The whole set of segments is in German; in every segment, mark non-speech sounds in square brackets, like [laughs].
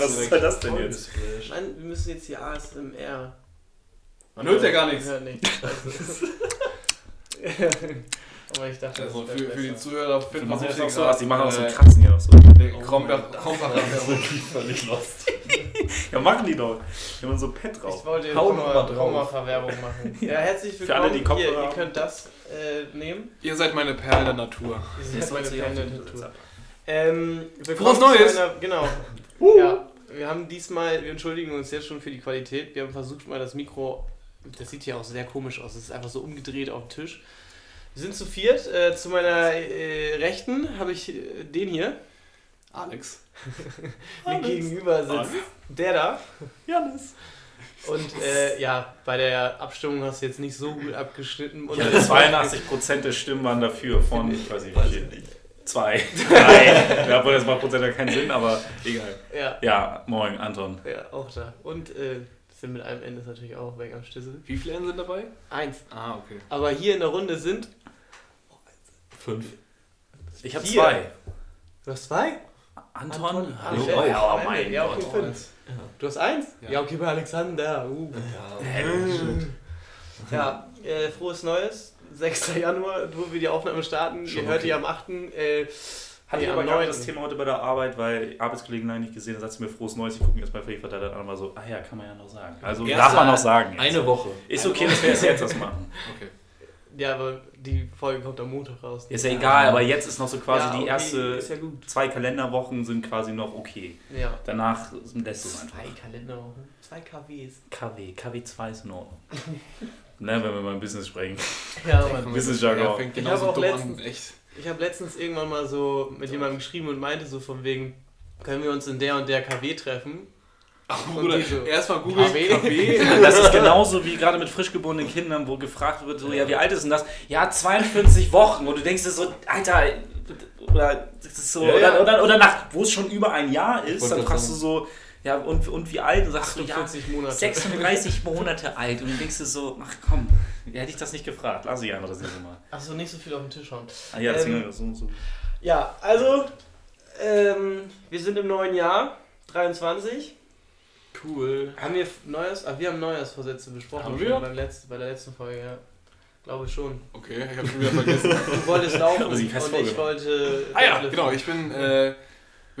Was soll das denn jetzt? Nein, wir müssen jetzt hier ASMR. Man hört ja gar nichts. Man hört nichts. [laughs] Scheiße. Aber ich dachte, Also das für, für die. Zuhörer Ich finden wir es auch so was, die machen auch so äh, Kratzen hier so. Der kommt Oh, wirklich [laughs] völlig lost. ja, machen die doch. Wir haben so Pet Ich drauf. wollte jetzt drauf. Traumaverwerbung machen. [laughs] Ja, herzlich Für willkommen. alle, die Kopfhörer Hier, ihr könnt das äh, nehmen. Ihr seid meine Perle der Natur. Das ist Jetzt meine die Tattoo. Tattoo. Ähm, willkommen Frohes zu Neues! Einer, genau. Ja, wir haben diesmal, wir entschuldigen uns jetzt schon für die Qualität. Wir haben versucht mal das Mikro, das sieht hier auch sehr komisch aus. Es ist einfach so umgedreht auf dem Tisch. Wir sind zu viert. Äh, zu meiner äh, Rechten habe ich äh, den hier, Alex. [laughs] mir gegenüber sitzt der da. Janis. Und äh, ja, bei der Abstimmung hast du jetzt nicht so gut abgeschnitten. Und Ja, 82% der Stimmen waren dafür von, ich weiß nicht, wie viel. Zwei. [laughs] Drei. Ja, obwohl das macht Prozent ja keinen Sinn, aber egal. Ja, Ja, moin, Anton. ja, auch da. Und äh, sind mit einem Ende ist natürlich auch weg am Stissel. Wie viele N sind dabei? Eins. Ah, okay. Aber hier in der Runde sind. Fünf. Ich habe zwei. Du hast zwei? Anton? Anton, Hallo? Alex. Oh, ja, oh mein. Ja, okay, Gott. fünf. Du hast eins? Ja. Ja, okay, bei Alexander. Uh. Ja, äh, frohes Neues. 6. Januar, wo wir die Aufnahme starten. Schon Ihr hört okay. die am 8. Äh, Hatte ich aber am gerade 9.. das Thema heute bei der Arbeit, weil Arbeitskollegen lange nicht gesehen, da sagt sie mir frohes Neues, ich gucke mir jetzt mal Verteiler an und war so, ah ja, kann man ja noch sagen. Also Erste- darf man noch sagen. Jetzt. Eine Woche. Ist okay, dass wir es jetzt das machen. Okay. ja, aber die Folge kommt am Montag raus. Ist ja egal, aber jetzt ist noch so quasi Ja, die okay, erste Ist ja gut. zwei Kalenderwochen sind quasi noch okay. Ja. Danach lässt es einfach. Zwei Kalenderwochen. Zwei KWs. KW, KW2 ist in Ordnung. [laughs] ne, wenn wir mal im Business sprechen. Ja, Mann. Business-Jargon. Er fängt Ich genauso habe auch dumm letztens- an. Echt. Ich habe letztens irgendwann mal so mit jemandem geschrieben und meinte so von wegen, können wir uns in der und der KW treffen? Und Bruder, so, erstmal googeln. KW? KW. [laughs] Das ist genauso wie gerade mit frisch geborenen Kindern, wo gefragt wird, so, ja, wie alt ist denn das? Ja, 42 Wochen. Und du denkst dir so, Alter, oder, das ist so, Ja, ja. Oder, oder, oder nach, wo es schon über ein Jahr ist, dann fragst du so, ja, und, und wie alt? Und sagst du, ja, 48 Monate. 36 [laughs] Monate alt. Und du denkst dir so, ach komm, hätte ich das nicht gefragt. Lass ich einfach das nächste Mal. Achso, nicht so viel auf den Tisch hauen. Ah ja, deswegen Ähm, so, so. Ja, also, ähm, wir sind im neuen Jahr, 23. Cool. Haben wir Neues? Ah, wir haben Neujahrsvorsätze besprochen. Haben schon wir? Beim letzten, bei der letzten Folge, ja. Glaube ich schon. Okay, ich habe schon wieder vergessen. Du wolltest laufen Aber und ich wollte. ah ja, genau. Ich bin, äh,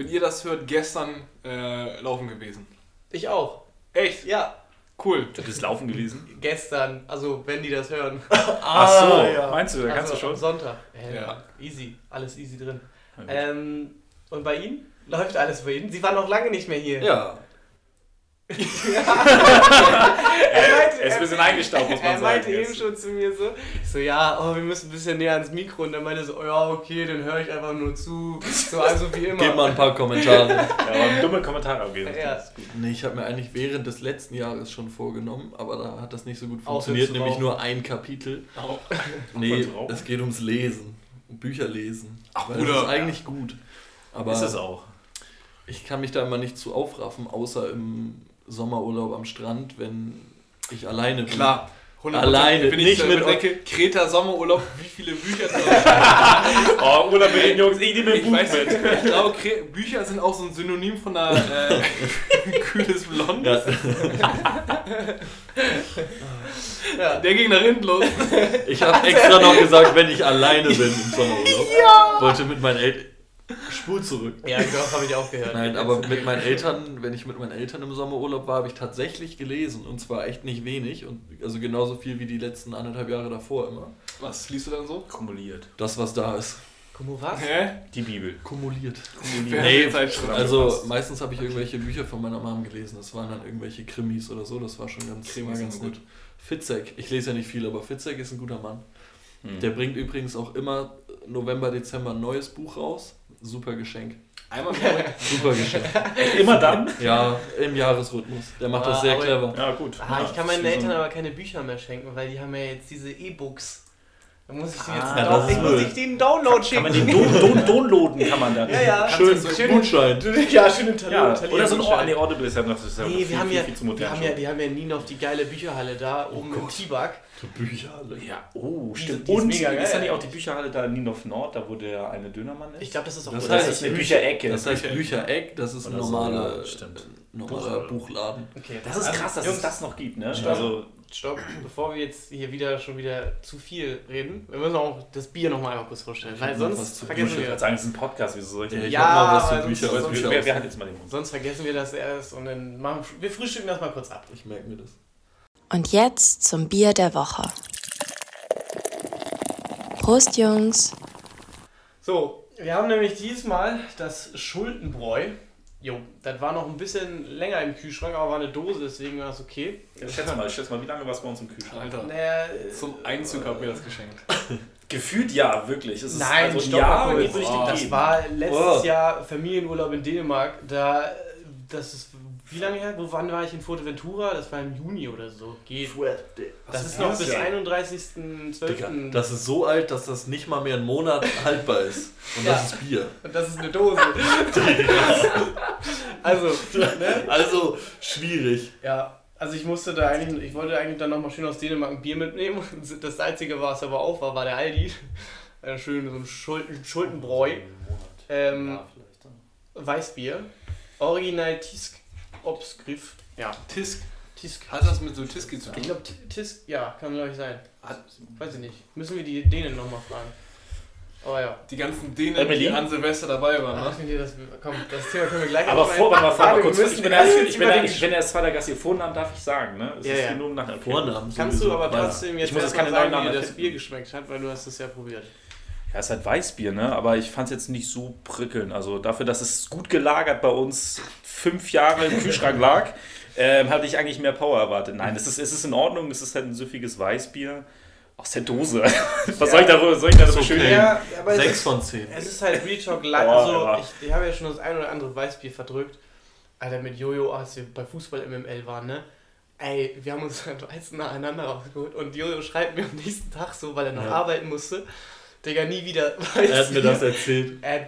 wenn ihr das hört, gestern äh, laufen gewesen. Ich auch. Echt? Ja, Cool. Du bist laufen gewesen? gestern. Also, wenn die das hören. [laughs] Ach so, meinst du, da kannst also, du Am schon? Sonntag. Äh, Ja. Easy. Alles easy drin. Ähm, und bei Ihnen? Läuft alles bei Ihnen? Sie waren noch lange nicht mehr hier. Ja. Er meinte, Er ist ein bisschen eingestaubt, muss man er meinte sagen. eben schon zu mir so, so, ja, oh, wir müssen ein bisschen näher ans Mikro. Und er meinte so, oh, ja, okay, dann höre ich einfach nur zu. So, also wie immer. Gib mal ein paar Kommentare. [laughs] Ja, aber dumme Kommentare abgeben. Ja. Das ist gut. nee, ich habe mir eigentlich während des letzten Jahres schon vorgenommen, aber da hat das nicht so gut funktioniert, nämlich nur ein Kapitel. Au. [laughs] Nee, es geht ums Lesen. Um Bücher lesen. Ach, Weil das Bruder. ist eigentlich gut. Aber Ist es auch. ich kann mich da immer nicht zu aufraffen, außer im Sommerurlaub am Strand, wenn ich alleine bin. Klar. 100%. Alleine, Wenn ich nicht mit- bedenke, Kreta Sommerurlaub, wie viele Bücher drauf [laughs] Oh, Urlaub mit den Jungs, ich nehme ein Ich Buch weiß mit. nicht, ich glaube, Kre- Bücher sind auch so ein Synonym von einer äh, [laughs] kühles Blond. Ja, Ja. Der ging nach hinten los. ich habe extra noch gesagt, wenn ich alleine bin im Sommerurlaub. Wollte mit meinen Eltern. Spur zurück. Ja, doch, habe ich auch gehört. Nein, aber mit meinen Eltern, wenn ich mit meinen Eltern im Sommerurlaub war, habe ich tatsächlich gelesen. Und zwar echt nicht wenig. Und also genauso viel wie die letzten anderthalb Jahre davor immer. Was liest du dann so? Kumuliert. Das, was da ist. Kumu was? Hä? Die Bibel. Kumuliert. Wer Nee, Also meistens habe ich irgendwelche Bücher von meiner Mom gelesen. Das waren dann irgendwelche Krimis oder so. Das war schon ganz, Krimis war ganz gut. gut. Fitzek, ich lese ja nicht viel, aber Fitzek ist ein guter Mann. Hm. Der bringt übrigens auch immer November, Dezember ein neues Buch raus. Super Geschenk. Einmal mehr. [laughs] Super Geschenk. [laughs] Immer dann? Ja, im Jahresrhythmus. Der macht Ah, das sehr clever. Ja, gut. Ah, ja, ich kann meinen Eltern aber keine Bücher mehr schenken, weil die haben ja jetzt diese E-Books. Da muss ich den jetzt Ah, down- das ist ich muss ich den Download Kann schicken. man den [laughs] downloaden, kann man dann. ja, ja. Schön, [laughs] schön. Gutschein. Ja, schöne Talent. Ja, Talent- oder so ein. Ort. Nee, Audible ist ja noch, das ist ja Nee, viel, wir haben viel, ja, viel zu wir modern haben ja, wir haben ja nie auf die geile Bücherhalle da oben im Tibak. Bücherhalle. Ja, oh, Die- stimmt. die ist Und mega geil ist da nicht auch die Bücherhalle da in Niendorf Nord, da wo der eine Dönermann ist? Ich glaube, das ist auch Das heißt, ist das eine Bücher- Bücherecke? Das heißt Büchereck, das ist ein so, normaler, ja, stimmt. normaler Buchladen. okay. das ist krass, dass Jungs, es das noch gibt, ne? Also, Stopp, bevor wir jetzt hier wieder schon wieder zu viel reden, wir müssen auch das Bier noch mal einmal kurz vorstellen, Ich weil sonst zu ich vergessen würde wir sagen, es ist ein Podcast, wieso soll ich Ja, denn ich Ja, hab noch was zu Bücher, sonst- Bücher aus- hat jetzt mal den Mund? Sonst vergessen wir das erst und dann machen wir frühstücken das mal kurz ab. Ich merke mir das. Und jetzt zum Bier der Woche. Prost, Jungs. So, wir haben nämlich diesmal das Schuldenbräu. Jo, das war noch ein bisschen länger im Kühlschrank, aber war eine Dose, deswegen war es okay. Schätz mal, schätz mal, wie lange war es bei uns im Kühlschrank? Alter. Naja, Zum Einzug hat mir das geschenkt. [laughs] Gefühlt ja, wirklich. Es ist Nein, also stopp ja, geht durch Oh, die Das war letztes Oh. Jahr Familienurlaub in Dänemark. Da, das ist, wie lange her? Wo wann war ich in Fuerteventura? Das war im Juni oder so. Geht. Das ist noch bis Ja. 31.12. Digga, das ist so alt, dass das nicht mal mehr einen Monat [laughs] haltbar ist. Und Ja. das ist Bier. [laughs] Und das ist eine Dose. [laughs] also, ne? Also schwierig. Ja, also ich musste da eigentlich, ich wollte eigentlich dann nochmal schön aus Dänemark ein Bier mitnehmen. Das einzige, was aber auf war, war der Aldi. Äh, schön so ein Schulden, Schuldenbräu. Ähm, Weißbier. Original Tisk Obsgriff. Ja, Tisk. Tisk. Hat das mit so Tiski zu Ich tun? glaube, Tisk, ja, kann glaube ich sein. Hat Weiß ich nicht. Müssen wir die Dänen nochmal fragen. Aber ja. die ganzen Dänen, Emily? die an Silvester dabei waren, Ach, ne? nee, das, komm, das Thema können wir gleich Aber vor, warte mal, wir kurz. Ich bin, erst, ich, bin, den- ich bin erst zweiter Gast. Ihr Vornamen darf ich sagen, ne? Es Ja, ist ja. nur nach okay. Vornamen. Kannst du aber trotzdem jetzt Ich muss keine sagen, wie das. Bier geschmeckt hat, weil du hast es ja probiert. Ja, es ist halt Weißbier, ne? Aber ich fand es jetzt nicht so prickelnd. Also dafür, dass es gut gelagert bei uns fünf Jahre im Kühlschrank lag, ähm, hatte ich eigentlich mehr Power erwartet. Nein, es ist, es ist in Ordnung. Es ist halt ein süffiges Weißbier aus der Dose. [laughs] Was soll ich darüber, soll ich darüber Ist schön okay. Ja, aber es Sechs ist, von zehn. es ist halt Real Talk Light. Also, ja. ich, ich habe ja schon das ein oder andere Weißbier verdrückt. Alter, mit Jojo, als wir bei Fußball MML waren, ne? Ey, wir haben uns [laughs] halt Weizen nacheinander rausgeholt und Jojo schreibt mir am nächsten Tag so, weil er noch Ja. arbeiten musste. Digga, nie wieder [laughs] Weißbier. Er hat mir das erzählt. Äh,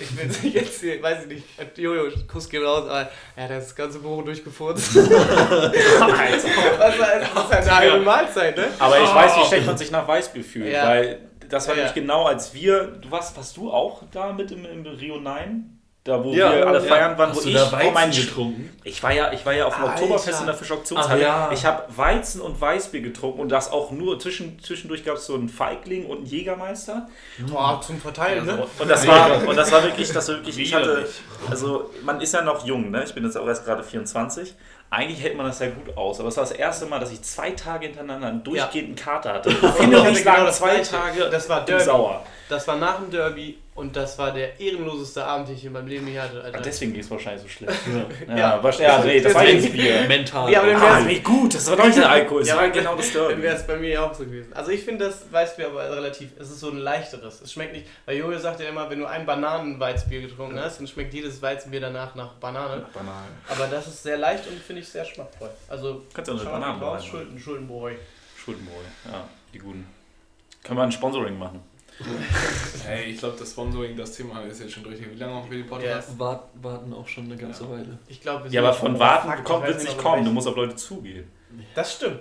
ich will es nicht erzählen, weiß ich nicht. Jojo, Kuss geht raus, aber er hat das ganze Büro durchgefurzt. [laughs] das war das ist halt eine halbe Mahlzeit, ne? Aber ich weiß, wie schlecht man sich nach Weißbier fühlt. Ja. Weil das war Ja, nämlich genau als wir. Du warst, warst du auch da mit im, im Rio 9? Da wo Ja, wir alle ja. feiern waren, Hast wo du ich da vor Weizen meinen getrunken? Ich war ja, ich war ja auf dem Alter. Oktoberfest in der Fischauktionshalle. Ja. Ich habe Weizen und Weißbier getrunken und das auch nur zwischen, zwischendurch gab es so einen Feigling und einen Jägermeister. Boah, zum Verteilen, ne? Und das war und das war wirklich, das war wirklich. Ich hatte, also man ist ja noch jung, ne? Ich bin jetzt auch erst gerade 24. Eigentlich hält man das ja gut aus, aber es war das erste Mal, dass ich zwei Tage hintereinander einen durchgehenden Kater hatte. [laughs] Ich Ich finde hatte nicht genau zwei. Tage Das war im sauer. Das war nach dem Derby und das war der ehrenloseste Abend, den ich in meinem Leben je hatte, Alter. Und deswegen ging es wahrscheinlich so schlecht. Ja. Ja, ja, ja nee, das war jetzt Bier. Mental. Ja, aber dann Ah, wär's- nee, gut, das war doch nicht der Alkohol, es Ja, war genau das Dann Derby. wäre es bei mir ja auch so gewesen. Also ich finde das Weißbier aber relativ, es ist so ein leichteres. Es schmeckt nicht, weil Jojo sagt ja immer, wenn du ein Bananenweizbier getrunken hast, dann schmeckt jedes Weizenbier danach nach Banane. Banal. Aber das ist sehr leicht und finde ich sehr schmackvoll. Also Kannst du auch eine Banane raus. Schulden, Schuldenbräu. Schuldenbräu, ja, die guten. Können wir ein Sponsoring machen? Ey, ich glaube, das Sponsoring, das Thema ist jetzt schon durch. Wie lange machen wir den Podcast? Wart, warten auch schon eine ganze Weile. Ich glaube, wir Ja, aber von oh, Warten ich kommt, es nicht kommen, du musst auf Leute zugehen. Das stimmt.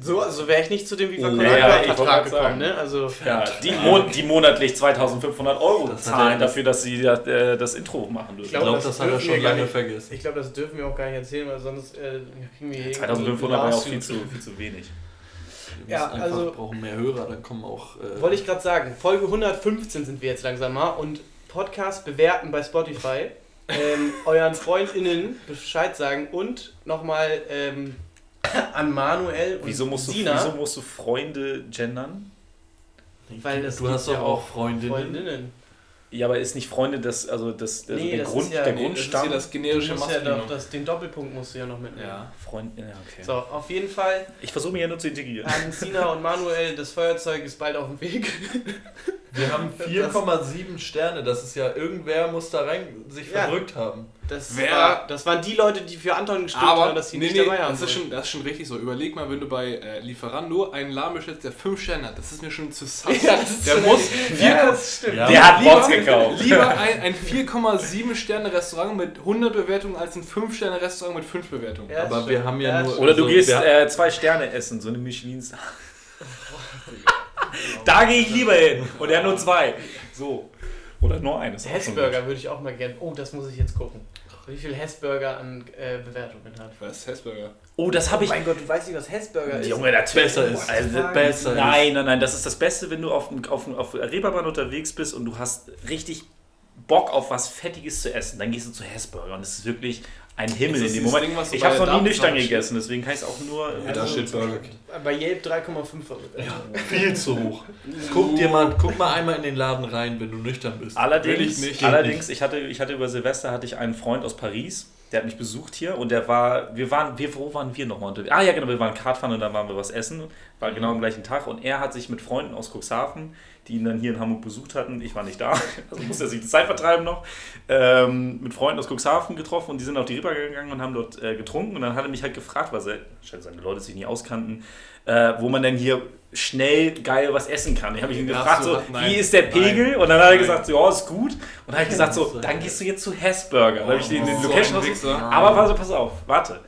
So also wäre ich nicht zu dem Viva Oh, ja, ja, ich wollte Vertrag gekommen, sagen. ne? Also Ja, die, mon die monatlich 2500 Euro Das zahlen dafür, dass sie das, äh, das Intro machen Ich dürfen. glaub, glaube, das das, hat er schon lange nicht. vergessen. ich glaube, das dürfen wir auch gar nicht erzählen, weil sonst äh, kriegen wir hier 2500 war ja auch viel zu, viel zu wenig. Wir Ja, einfach, also- brauchen mehr Hörer, dann kommen auch. Äh, Wollte ich gerade sagen, Folge 115 sind wir jetzt langsam mal und Podcast bewerten bei Spotify, [laughs] ähm, euren FreundInnen Bescheid sagen und nochmal ähm, [coughs] an Manuel und Wieso musst, du, Sina. wieso musst du Freunde gendern? Weil es du hast ja doch auch Freundinnen. Freundinnen. Ja, aber ist nicht Freunde das, also das, also Nee, der, das Grund, ist ja- der nee, Das ist Grundstamm? hier das generische musst ja Maskulinum. doch das, den Doppelpunkt musst du ja noch mitnehmen. Ja. Freund, ja, okay. So, auf jeden Fall Ich versuche mich ja nur zu integrieren. an Sina und Manuel, das Feuerzeug ist bald auf dem Weg. [laughs] Wir haben 4,7 Sterne. Das ist ja, irgendwer muss da rein sich Ja. verrückt haben. Das, Wer- war, das waren die Leute, die für Anton gestimmt Aber haben, dass sie nee, nicht nee, dabei haben. das, ist schon, das ist schon richtig so. Überleg mal, wenn du bei äh, Lieferando einen Laden bestellst, der 5 Sterne hat. Das ist mir schon zu sass. [laughs] Ja, der muss vier- Ja, das stimmt. Ja. Der hat lieber- Bots gekauft. Lieber [laughs] ein, ein 4,7 Sterne Restaurant mit 100 Bewertungen als ein 5 Sterne Restaurant mit 5 Bewertungen. Ja, Aber wir stimmt. haben ja Ja, nur. Oder du also gehst wir- äh, zwei Sterne essen, so eine Michelin. [laughs] da gehe ich lieber hin. Und er hat nur zwei. So. Oder nur eines. Hessburger würde ich auch mal gerne. Oh, das muss ich jetzt gucken. Wie viel Hessburger an äh, Bewertungen hat. Was ist Hessburger? Oh, das habe ich. mein Gott, du weißt nicht, was Hessburger ist. Junge, natürlich. Besser ist. Also, besser. Nein, nein, nein, das ist das Beste, wenn du auf, auf, auf der Reeperbahn unterwegs bist und du hast richtig Bock auf was Fettiges zu essen. Dann gehst du zu Hessburger und es ist wirklich ein Himmel in dem Moment. Ding, ich habe noch nie nüchtern gegessen, deswegen kann ich es auch nur. Ja, da steht Burger King. Bei Yelp 3,5 Bewertungen. Viel zu hoch. Guck dir mal, guck mal einmal in den Laden rein, wenn du nüchtern bist. Allerdings, Will ich allerdings ich, hatte, ich hatte über Silvester hatte ich einen Freund aus Paris, der hat mich besucht hier und der war, wir waren, wir, wo waren wir nochmal unterwegs? Ah ja, genau, wir waren Kartfahren und dann waren wir was essen, war genau am gleichen Tag und er hat sich mit Freunden aus Cuxhaven, die ihn dann hier in Hamburg besucht hatten, ich war nicht da, [laughs] also musste er sich die Zeit vertreiben noch, ähm, mit Freunden aus Cuxhaven getroffen und die sind auf die Ripper gegangen und haben dort äh, getrunken und dann hat er mich halt gefragt, was er, scheint seine Leute sich nicht auskannten, äh, wo man denn hier schnell geil was essen kann. Ich habe ihn gefragt, so, so, nein. wie ist der Pegel? Nein. Und dann hat er Nein. gesagt, so, ja, ist gut. Und dann habe ich gesagt, so, dann gehst du jetzt zu Hessburger. Dann habe ich den, den so Location Wichser. Aber warte, pass auf, warte.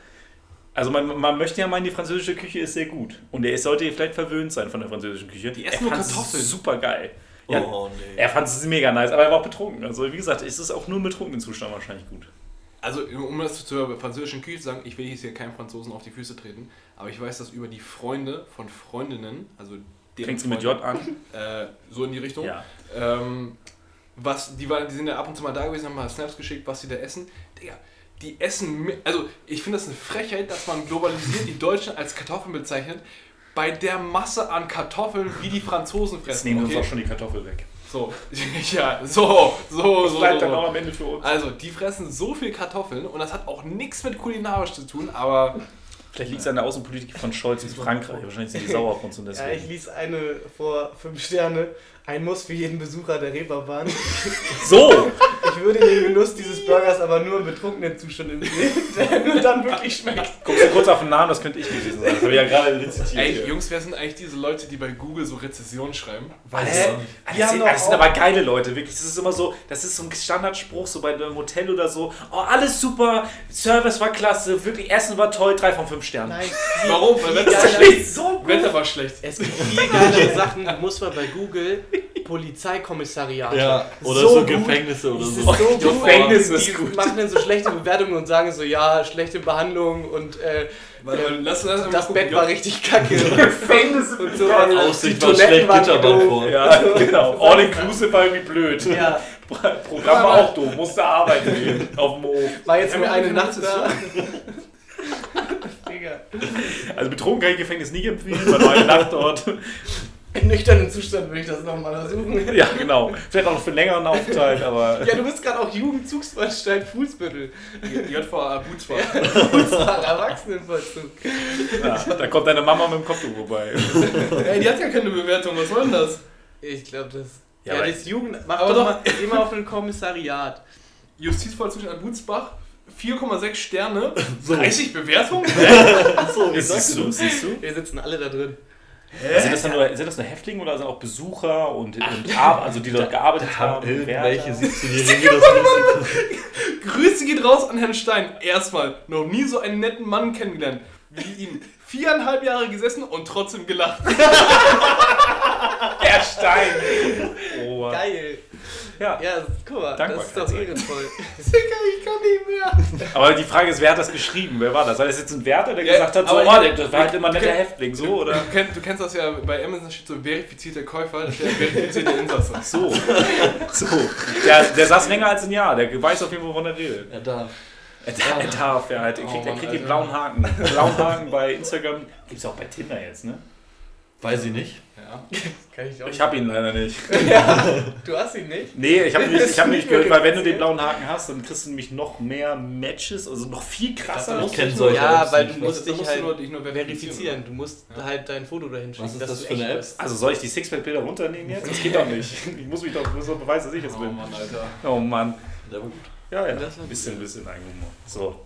Also man, man möchte ja meinen, die französische Küche ist sehr gut. Und er sollte vielleicht verwöhnt sein von der französischen Küche. Die essen er nur Kartoffeln. super geil. Ja, Oh, nee. Er fand es mega nice, aber er war auch betrunken. Also wie gesagt, es ist auch nur im betrunkenen Zustand wahrscheinlich gut. Also, um das zur französischen Küche zu sagen, ich will jetzt hier keinem Franzosen auf die Füße treten, aber ich weiß, dass über die Freunde von Freundinnen, also Fängst du mit J an? Äh, so in die Richtung. Ja. Ähm, was, die, waren, die sind ja ab und zu mal da gewesen, haben mal Snaps geschickt, was sie da essen. Digga, die essen, also ich finde das eine Frechheit, dass man globalisiert die Deutschen als Kartoffeln bezeichnet, bei der Masse an Kartoffeln, wie die Franzosen Jetzt fressen. nehmen wir uns okay? auch schon die Kartoffel weg. So, [laughs] ja, so, so, Das so. bleibt so, dann so. auch am Ende für uns. Also, die fressen so viel Kartoffeln und das hat auch nichts mit kulinarisch zu tun, aber Vielleicht liegt es an der Außenpolitik von Scholz in [laughs] Frankreich. Wahrscheinlich sind die sauer auf uns und Ja, ich deswegen. ließ eine vor 5 Sterne. Ein Muss für jeden Besucher der Reeperbahn. So! [laughs] Ich würde den Genuss dieses Burgers aber nur im betrunkenen Zustand empfehlen, [laughs] der nur dann wirklich schmeckt. Guckst du kurz auf den Namen, das könnte ich gewesen sein. Das habe ich ja gerade rezitiert. ey, hier. Jungs, wer sind eigentlich diese Leute, die bei Google so Rezessionen schreiben? Weiß Hä? Das, Die haben sind, doch das sind aber geile Leute, wirklich. Das ist immer so, das ist so ein Standardspruch, so bei einem Hotel oder so. Oh, alles super, Service war klasse, wirklich, Essen war toll, drei von fünf Sternen. Nein, [laughs] Warum? Weil Wetter, geiler- schlecht. so Wetter war schlecht. es gibt viel geilere Sachen. Du musst mal bei Google Polizeikommissariat. Ja, oder So so. Gefängnisse oder so. ist so gut. [laughs] Gefängnis ist die gut. machen dann so schlechte Bewertungen und sagen so, ja, schlechte Behandlung und äh, Warte, äh, lass, lass das gucken. Bett war richtig kacke. [laughs] Gefängnis und so. Aussicht Die war schlecht, doof. vor. Ja, genau. All inclusive war irgendwie blöd. Ja, Programm war auch doof, musste arbeiten gehen auf dem Hof. war jetzt nur eine Nacht da. [laughs] Digga. Also betrunken kann ich Gefängnis nie empfehlen, war nur eine Nacht dort. Im nüchternen Zustand würde ich das nochmal versuchen. Ja, genau. Vielleicht auch noch für einen längeren Aufenthalt, aber. Ja, du bist gerade auch Jugendzugsanstalt Fußbüttel. JVA Bootsbach. Fußball, Erwachsenenvollzug. Ja, da kommt deine Mama mit dem Kopf vorbei. Ey, die hat ja keine Bewertung, was soll denn das? Ich glaube, das. Ja, Ja, aber- das Jugend. Mach Aber doch mal, geh mal auf ein Kommissariat. Justizvollzug Bootsbach, 4,6 Sterne, [laughs] So. 30 Bewertungen? [laughs] so, ich Siehst du, siehst du? Wir sitzen alle da drin. Sind das, dann nur, sind das nur Häftlinge oder sind auch Besucher und, und Ar also die dort gearbeitet haben? haben irgendwelche Wärter? 17-Jährige [laughs] das lustig. Grüße geht raus an Herrn Stein. Erstmal, noch nie so einen netten Mann kennengelernt. Wie ihn. Viereinhalb Jahre gesessen und trotzdem gelacht. [laughs] Herr Stein! Oh, Geil. Ja. Ja, guck mal, das ist doch ehrenvoll. [laughs] [laughs] Ich kann nicht mehr. Aber die Frage ist, wer hat das geschrieben? Wer war das? War das jetzt ein Wärter, der Ja, gesagt hat, so, oh, das war halt immer ein netter Häftling, so, oder? Du, du kennst das ja, bei Amazon steht so verifizierter Käufer, das ist der verifizierte Insasse. [laughs] So. So. Der, der saß länger als ein Jahr, der weiß auf jeden Fall, wovon er redet. Er darf. Er darf, er darf ja halt. Er Oh kriegt, er Mann, kriegt den blauen Haken. Blauen Haken bei Instagram. Gibt's auch bei Tinder jetzt, ne? Weiß ich nicht. Ja. [laughs] Kann ich auch Ich habe ihn leider nicht. [laughs] Du hast ihn nicht? Nee, ich habe nicht, ich hab Nicht nicht [laughs] gehört, weil wenn du den blauen Haken hast, dann kriegst du nämlich noch mehr Matches, also noch viel krasser. Ich kenne Ja, solche Ja, Apps weil nicht. du Was- musst dich musst du halt nur- dich nur verifizieren, verifizieren. Du musst Ja. halt dein Foto dahin schicken, ist dass das du für eine echt App? bist. Also soll ich die Sixpack-Bilder runternehmen jetzt? Das geht doch nicht. Ich muss mich doch muss doch beweisen, dass ich jetzt Oh bin. Mann, Alter. Oh Mann. Ja, ja. Ein bisschen, ein bisschen Eigenhumor. So.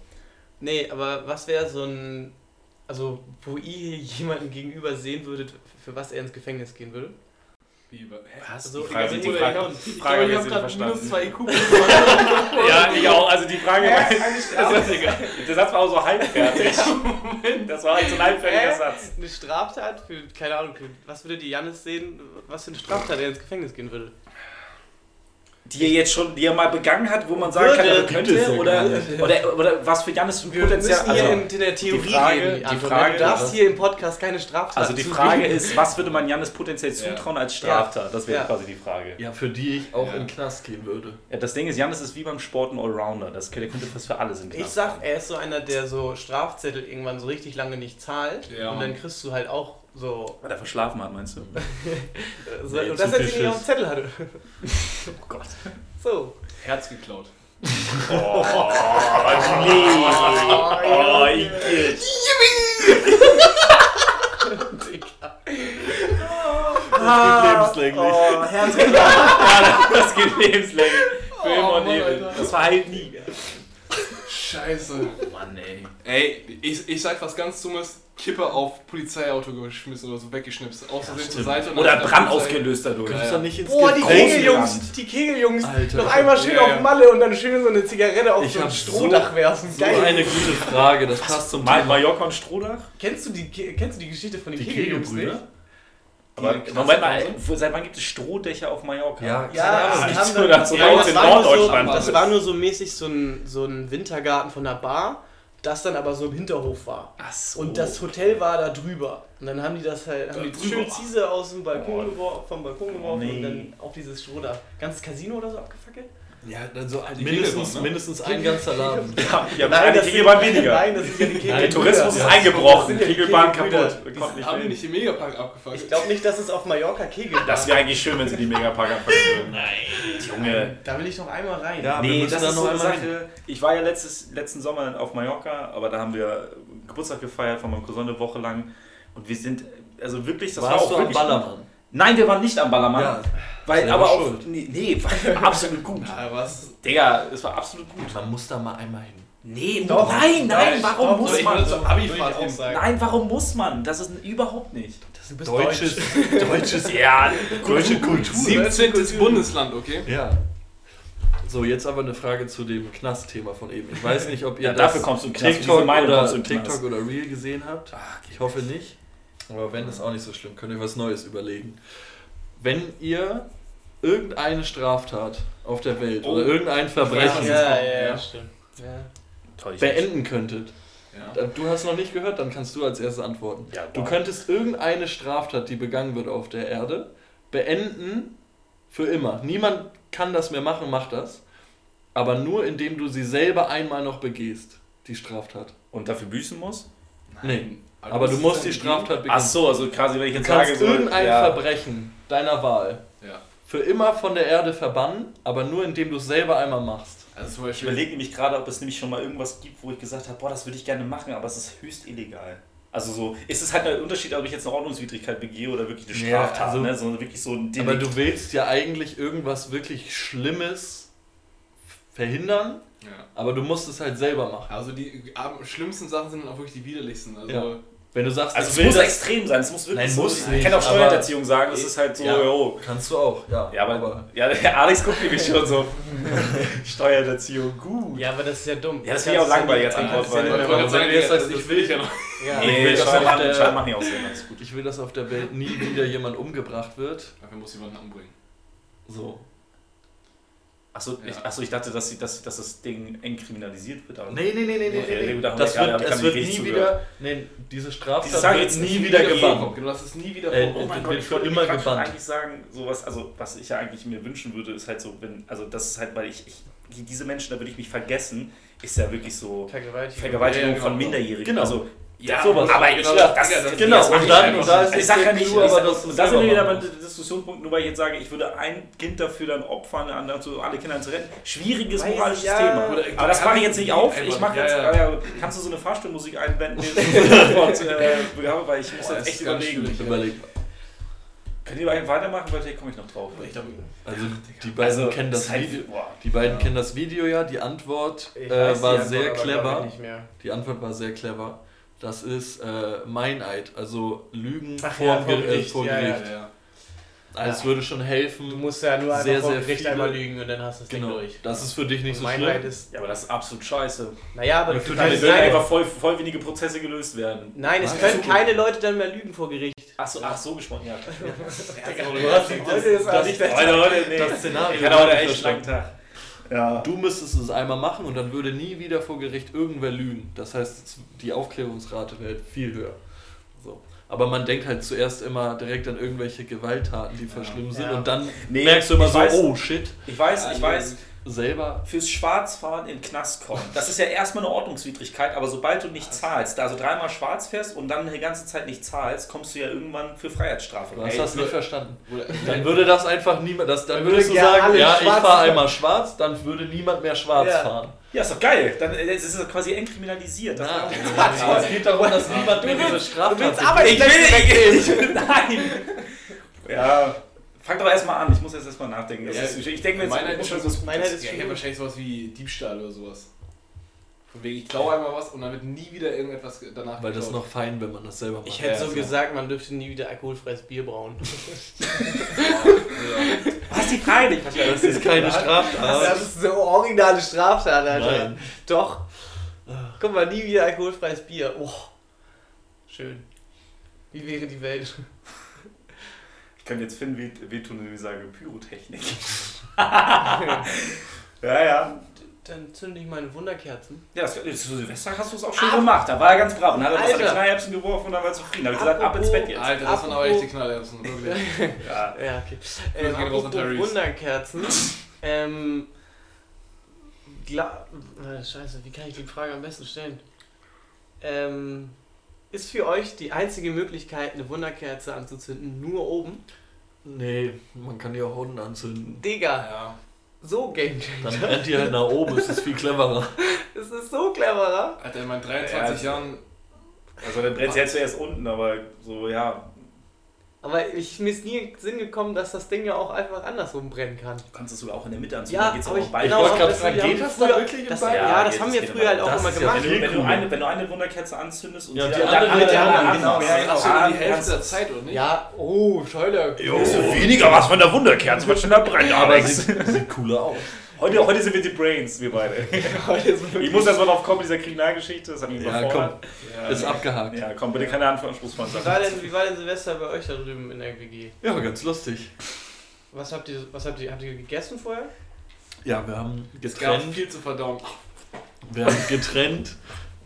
Nee, aber was wäre so ein. Also, wo ihr jemanden gegenüber sehen würdet, für was er ins Gefängnis gehen würde? Wie, hä? Was? Also, die Frage, also, die Frage, ich Frage ich habe nicht minus zwei IQ. [laughs] Ja, ich auch. Also die Frage war. [laughs] Straftat. Der Satz war auch so halbfertig. [laughs] Das war halt so ein halbfertiger? Satz. Eine Straftat für, keine Ahnung, was würde die Janis sehen, was für eine Straftat er ins Gefängnis gehen würde? Die er jetzt schon, die er mal begangen hat, wo man sagen kann, Würde. er könnte ja oder, oder, oder was für Janis für Wir Potenzial. müssen hier Also, in, in der Theorie die Frage- reden. die Anton, Frage- du darfst hier im Podcast keine Straftat also die. Frage ist, was würde man Janis potenziell Ja. zutrauen als Straftat? Das wäre Ja. quasi die Frage. Ja, für die ich auch Ja. in den Knast gehen würde. Ja, das Ding ist, Janis ist wie beim Sport ein Allrounder. Das, der könnte fast für alles in den Ich Knast sag, kommen. er ist so einer, der so Strafzettel irgendwann so richtig lange nicht zahlt Ja, und dann kriegst du halt auch so. Weil er verschlafen hat, meinst du? [laughs] so Nee, und das, als ich ihn nicht auf dem Zettel hatte. [laughs] Oh Gott. So. Herz geklaut. Oh, nee. Oh, Igitt. Das geht lebenslänglich. Oh, Herzgeklaut. ja, das geht lebenslänglich. Für Oh, immer und Mann, ewig. Das verheilt nie. Scheiße. Mann, ey. Ey, ich, ich sag was ganz Dummes. Kippe auf Polizeiauto geschmissen oder so weggeschnipst. Außerdem zur Seite. und dann Oder der Brand ausgelöst dadurch. Ja. doch nicht ins Boah, die. Kegeljungs, die Kegeljungs. Alter. Noch einmal schön Ja, ja. auf Malle und dann schön so eine Zigarette auf Ich so ein Strohdach werfen. So Geil. eine gute Frage, das passt zum Ma Thema. Mallorca und Strohdach? Kennst du die, Ke- kennst du die Geschichte von den Die Kegeljungs Kegelbrüder? nicht? Aber Die Moment mal, seit wann gibt es Strohdächer auf Mallorca? Ja, Ja, nicht haben so, so ja, das, so, das war nur so mäßig so ein, so ein Wintergarten von der Bar, das dann aber so im Hinterhof war. Ach so. Und das Hotel war da drüber. Und dann haben die das halt, haben die schön Ziese aus dem Balkon Oh. geworfen, vom Balkon geworfen nee. und dann auf dieses Strohdach. Ganzes Casino oder so abgefackelt? Ja, dann so Die mindestens, Kegelbahn, ne? mindestens ein ganzer Laden. [laughs] Ja, ja Nein, eine das Kegelbahn weniger. Nein, das ist ja die Kegelbrüder. Der Tourismus ist eingebrochen, die Kegelbahn kaputt. Nicht Haben die nicht den Megapark abgefangen? Ich glaube nicht, dass es auf Mallorca Kegel Das wäre eigentlich schön, wenn sie die Megapark abfangen würden. Nein. Junge. Da will ich noch einmal rein. Ja. Nee, das da ist noch so eine Sache. Ich war ja letztes, letzten Sommer auf Mallorca, aber da haben wir Geburtstag gefeiert von meinem Cousin eine Woche lang. Und wir sind, also wirklich, das war Warst auch du am wirklich Ballermann? Nein, wir waren nicht am Ballermann. Ja, weil, aber auch, nee, nee, war [laughs] absolut gut. Ja, was? Digga, es war absolut gut. man muss da mal einmal hin. Nee, Doch. nein, nein, warum Doch, muss man? so. Nein, warum muss man? Das ist überhaupt nicht. Deutsches, deutsch. [laughs] deutsches, Ja, deutsche Kultur. 17. Bundesland, okay? Ja. So, jetzt aber eine Frage zu dem Knastthema von eben. Ich weiß nicht, ob ihr Ja, das dafür kommst du Knast. TikTok, oder, TikTok oder Reel gesehen habt. Ich hoffe nicht. Aber wenn, ist auch nicht so schlimm. Könnt ihr was Neues überlegen. Wenn ihr irgendeine Straftat auf der Welt Oh. oder irgendein Verbrechen ja, ja, Ja. ja, stimmt. Ja. Toll, ich beenden könntet, Ja. Du hast noch nicht gehört, dann kannst du als erstes antworten. Ja, Du könntest irgendeine Straftat, die begangen wird auf der Erde, beenden für immer. Niemand kann das mehr machen, macht das. Aber nur indem du sie selber einmal noch begehst, die Straftat. Und dafür büßen muss? Nee. Aber du musst die Straftat begehen. Ach so, also quasi, wenn ich Du jetzt kannst sage, so, irgendein ja, Verbrechen deiner Wahl Ja. für immer von der Erde verbannen, aber nur indem du es selber einmal machst. Also zum Ich überlege nämlich gerade, ob es nämlich schon mal irgendwas gibt, wo ich gesagt habe, boah, das würde ich gerne machen, aber es ist höchst illegal. Also so, ist es halt ein Unterschied, ob ich jetzt eine Ordnungswidrigkeit begehe oder wirklich eine Ja, Straftat, also- ne? sondern wirklich so ein Aber Delikt. du willst ja eigentlich irgendwas wirklich Schlimmes verhindern, Ja. aber du musst es halt selber machen. Also die am schlimmsten Sachen sind dann auch wirklich die widerlichsten. Also Ja. Wenn du sagst, also ich es muss das, extrem sein, es muss wirklich Nein, so, muss ich nicht, kann auch aber- Steuererziehung sagen, es ist halt so, Ja. jo. kannst du auch, ja. Ja, aber, ja, der Alex guckt nämlich schon so. [laughs] Steuererziehung, gut. Ja, aber das ist ja dumm. Ja, das finde ich auch langweilig als Antwort, Das ja weil- ich jetzt das das ich will ich ja noch. Ja. Ich will, dass auf machen, der- Steuer machen ja auch Sinn, alles gut. Ich will, dass auf der Welt nie wieder jemand umgebracht wird. Dafür muss jemanden umbringen. So. Achso, ich, Ja. achso, ich dachte, dass, sie- dass, dass das Ding eng kriminalisiert wird. Aber Nee, nee, nee, nee, nee. Nee. haben Das wird, das ich wird nicht nie wieder. Nee, diese Straftat Diese Sache wird jetzt nie wieder gebannt. Genau, das ist nie wieder Äh. Oh mein wird Gott, ich wollte immer gebannt. eigentlich sagen, sowas, also was ich ja eigentlich mir wünschen würde, ist halt so, wenn, also das ist halt, weil ich, ich diese Menschen, da würde ich mich vergessen, ist ja wirklich so Vergewaltigung. Vergewaltigung ja, genau. von Minderjährigen. Genau. Also Ja, sowas. aber Genau, ich, das- das, ja, das- Genau, das und ich dann- und da ist ich sag ja nicht, ich aber das selber sind wieder machst. der Diskussionspunkt, nur weil ich jetzt sage, ich würde ein Kind dafür dann opfern, an dazu alle Kinder zu retten. Schwieriges Weiß moralisches ja. Thema. Oder- aber das mache ich jetzt nicht auf. Ich mache ja, jetzt, ja. ah ja, kannst du so eine Fahrstuhlmusik einblenden, die ich eine Antwort äh, begabe, weil ich muss Boah, jetzt das echt überlegen. schwierig. Überleg. Könnt ihr weitermachen, weil vielleicht komme ich noch drauf. Ich glaub, Also die beiden kennen das halt- Video. Die beiden kennen das Video ja. Die Antwort äh, war die sehr Antwort glaub clever. ich, Nicht mehr. Die Antwort war sehr clever. Das ist äh, Meineid, also Lügen Ach vor, ja, vor Gericht, vor ja, Gericht. ja, ja. Also es würde schon helfen. Du musst ja nur einfach Sehr, vor sehr Gericht viele- einmal lügen und dann hast du das genau. Ding durch. Das ist für dich nicht Und so schlimm. ist. Ja, aber das ist absolut scheiße. Naja, aber für Es werden nein, einfach voll, voll wenige Prozesse gelöst werden. nein, es Was? können keine Leute dann mehr lügen vor Gericht. Ach so, ach so gesprochen, ja. [laughs] Hast die- das ist auch nicht Leute, Leute, nee. Das Szenario Ich hatte heute echt einen langen. Tag. Ja. Du müsstest es einmal machen und dann würde nie wieder vor Gericht irgendwer lügen. Das heißt, die Aufklärungsrate wäre viel höher. So. Aber man denkt halt zuerst immer direkt an irgendwelche Gewalttaten, die voll schlimm sind Ja. und dann Nee, merkst du immer so, weiß- oh shit, Ich weiß, ich weiß, selber. fürs Schwarzfahren in den Knast kommen. Das ist ja erstmal eine Ordnungswidrigkeit, aber sobald du nicht zahlst, also dreimal schwarz fährst und dann eine ganze Zeit nicht zahlst, kommst du ja irgendwann für Freiheitsstrafe. Du hast das nicht verstanden. Dann würde das einfach niemand, das, dann Dann würdest du würde sagen, ja, ich fahre einmal schwarz, dann würde niemand mehr schwarz Ja. fahren. ja, ist doch geil. Dann äh, ist es quasi entkriminalisiert. Das Na, war- es geht darum, dass niemand mehr diese Straftat begeht. ich [laughs] will [laughs] Nein! Ja, fang doch erstmal an. Ich muss jetzt erstmal nachdenken. Das Ja, ist, ich denke mir jetzt, Meinheit ist schon so. Meinheit ist ja, schon ich hätte gut. wahrscheinlich sowas wie Diebstahl oder sowas. Von wegen, ich klaue einmal was und dann wird nie wieder irgendetwas danach Weil das geklaut. noch fein, wenn man das selber macht. Ich hätte Ja, so gesagt, man dürfte nie wieder alkoholfreies Bier brauen. [laughs] [laughs] was die freilich? das ist keine Straftat. Das ist so originale Straftat, Alter. Nein. Doch. Guck mal, nie wieder alkoholfreies Bier. Oh. Schön. Wie wäre die Welt? Ich kann jetzt Finn weh- wehtun, wenn ich sage Pyrotechnik. [laughs] ja, ja. Dann zünde ich meine Wunderkerzen. Ja, das, zu Silvester hast du es auch schon gemacht. Da war er ganz brav und hat er was an die. Knallerbsen geworfen und dann war er zufrieden. Da habe ich gesagt, ab ins Bett jetzt. Alter, das waren aber echte Knallerbsen, wirklich. [laughs] Ja. Ja, okay. Ähm, apropos. Wunderkerzen. [laughs] ähm. Gla äh, Scheiße, wie kann ich die Frage am besten stellen? Ähm. Ist für euch die einzige Möglichkeit, eine Wunderkerze anzuzünden, nur oben? Nee, man kann die auch unten anzünden. Digga, Ja. so Game Dann Changer. brennt die halt nach oben, es ist viel cleverer. [laughs] Das ist so cleverer. Alter, in meinen 23 Ja, Jahren. Also dann brennt sie jetzt zuerst unten, aber so, ja. Aber ich, mir ist nie in den Sinn gekommen, dass das Ding ja auch einfach andersrum brennen kann. Du kannst es sogar auch in der Mitte anzünden. Ja, dann geht's aber auch ich- beide. genau, wollte gerade das- fragen, die haben geht das früher- da wirklich im Das, ja, Ja, das haben wir früher halt auch immer ja gemacht. Wenn du, wenn, du eine, wenn du eine Wunderkerze anzündest und Ja, die, die dann- andere mit der anderen, genau, genau. ja, Ja, genau. Ah, die Hälfte der Zeit, oder nicht? Ja, oh, Scheuer. weniger was von der Wunderkerze, was schon da brennt, Aber sieht, sieht cooler aus. Heute, heute sind wir die Brains, wir beide. [laughs] Ich muss erstmal drauf kommen, dieser Kriminalgeschichte, das hat mich Ja, überfordert. Ja. Ist abgehakt. Ja, komm, bitte keine Anspruchsvollen Wie war, denn, wie war denn Silvester bei euch da drüben in der WG? Ja, ganz lustig. Was habt ihr, was habt ihr, habt ihr gegessen vorher? Ja, wir haben Es gab getrennt, viel zu verdauen. wir haben getrennt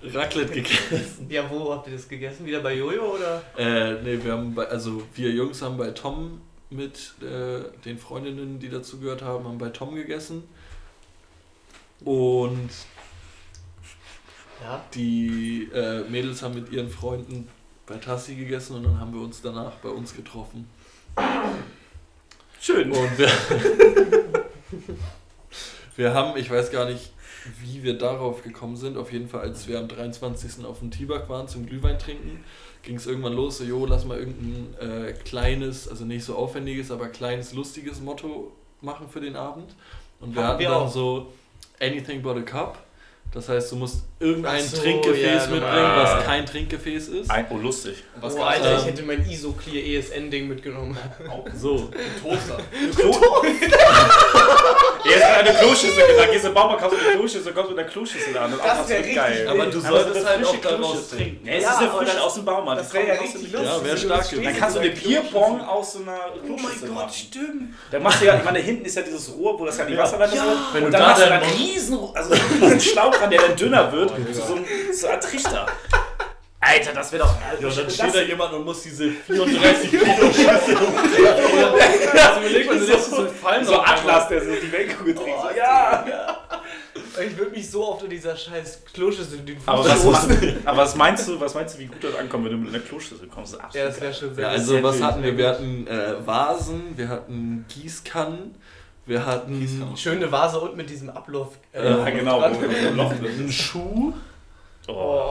Raclette gegessen. Ja, wo habt ihr das gegessen? Wieder bei Jojo oder? Äh, nee, wir haben bei, also wir Jungs haben bei Tom mit äh, den Freundinnen, die dazu gehört haben, haben bei Tom gegessen. Und Ja. die äh, Mädels haben mit ihren Freunden bei Tassi gegessen und dann haben wir uns danach bei uns getroffen. Schön. Und wir, [laughs] wir haben, ich weiß gar nicht, wie wir darauf gekommen sind. Auf jeden Fall, als wir am 23. auf dem Tibak waren zum Glühwein trinken, ging es irgendwann los, so, jo, lass mal irgendein äh, kleines, also nicht so aufwendiges, aber kleines, lustiges Motto machen für den Abend. Und wir Haben hatten wir dann auch. so Anything but a Cup. Das heißt, du musst irgendein so, Trinkgefäß ja, mitbringen, normal. was kein Trinkgefäß ist. Ein, oh, lustig. Was oh, Alter, ich hätte mein ISO-Clear ESN-Ding mitgenommen. So. Ein Toaster. Jetzt ist eine Kloschüssel, da gehst du im Baumarkt, kaufst du eine Kloschüssel, kommst mit einer Kloschüssel an. Und Das auch wär wird richtig geil. Aber du solltest so halt auch daraus trinken. Nee, es Ja, ist frische das- aus dem Baumarkt. das Die wär ja richtig lustig. Ja, wär so stark gewesen. Dann kannst du eine Bierbong aus so einer Kloschüssel machen. stimmt. Da machst du ja, ich meine, hinten ist ja dieses Rohr, wo das ja die Wasserleitung Ja. ist. Wenn Und du dann da machst du einen riesen, also [laughs] einen Schlauch dran, der dann dünner wird, zu so einer Trichter. Alter, das wäre doch. Ja, und dann das- steht da jemand und muss diese 34 Kilo Schüssel Also überleg mal, du lässt so Fallen so Atlas, der so die Weltkugel trägt. So, ja. Ich würde mich so oft in dieser scheiß Kloschüssel den Fuß Aber was, aber was meinst du, was meinst du, wie gut das ankommt, wenn du mit einer Kloschüssel kommst? Das Ja, das wäre schon sehr Ja, also sehr was hatten wir? Wir hatten äh, Vasen, wir hatten Gießkannen, wir hatten Schöne Vase und mit diesem Ablauf. äh, Ja, genau, wo, wo ein Schuh. Ist. Oh,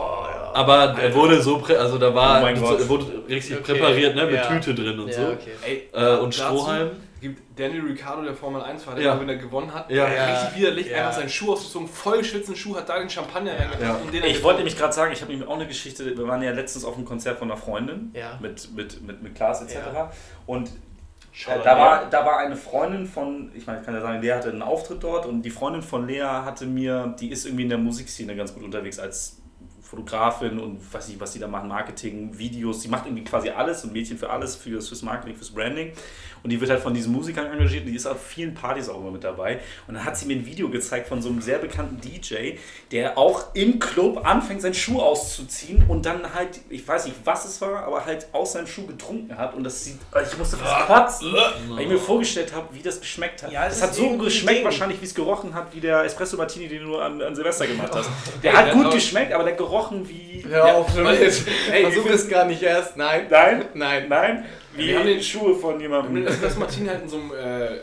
Aber er wurde so, also da war, Oh er wurde richtig Okay, präpariert, ne, mit ja. Tüte drin und Ja, so. okay. Ey, Äh, und Strohhalm. Gibt Daniel Ricciardo, der Formel 1-Fahrer, Ja. wenn er gewonnen hat, Ja. Ja. richtig widerlich, Ja. einfach seinen Schuh ausgezogen, voll geschwitzten Schuh, hat da den Champagner Ja. und den Ich wollte nämlich gerade sagen, ich habe nämlich auch eine Geschichte. Wir waren ja letztens auf einem Konzert von einer Freundin Ja. mit, mit, mit, mit Klaas etc. Ja. Und äh, Shoutout da, war, da war eine Freundin von, ich meine, ich kann ja sagen, Lea hatte einen Auftritt dort und die Freundin von Lea hatte mir, die ist irgendwie in der Musikszene ganz gut unterwegs als Fotografin und weiß nicht, was die da machen, Marketing, Videos, die macht irgendwie quasi alles und Mädchen für alles, für, fürs Marketing, fürs Branding. Und die wird halt von diesen Musikern engagiert und die ist auf vielen Partys auch immer mit dabei. Und dann hat sie mir ein Video gezeigt von so einem sehr bekannten DJ, der auch im Club anfängt, seinen Schuh auszuziehen und dann halt, ich weiß nicht, was es war, aber halt aus seinem Schuh getrunken hat. Und das sieht, ich musste fast kotzen, weil ich mir vorgestellt habe, wie das geschmeckt hat. Ja, es es hat so geschmeckt, Ding. wahrscheinlich, wie es gerochen hat, wie der Espresso Martini, den du an, an Silvester gemacht hast. [laughs] Der hat gut geschmeckt, aber der gerochen wie. Hör auf, weil jetzt- ey, Versuch es gar nicht erst. Nein. Nein, Nein. nein, wie Wir haben den- Schuhe von jemandem. Espresso Martini halt in so einem äh,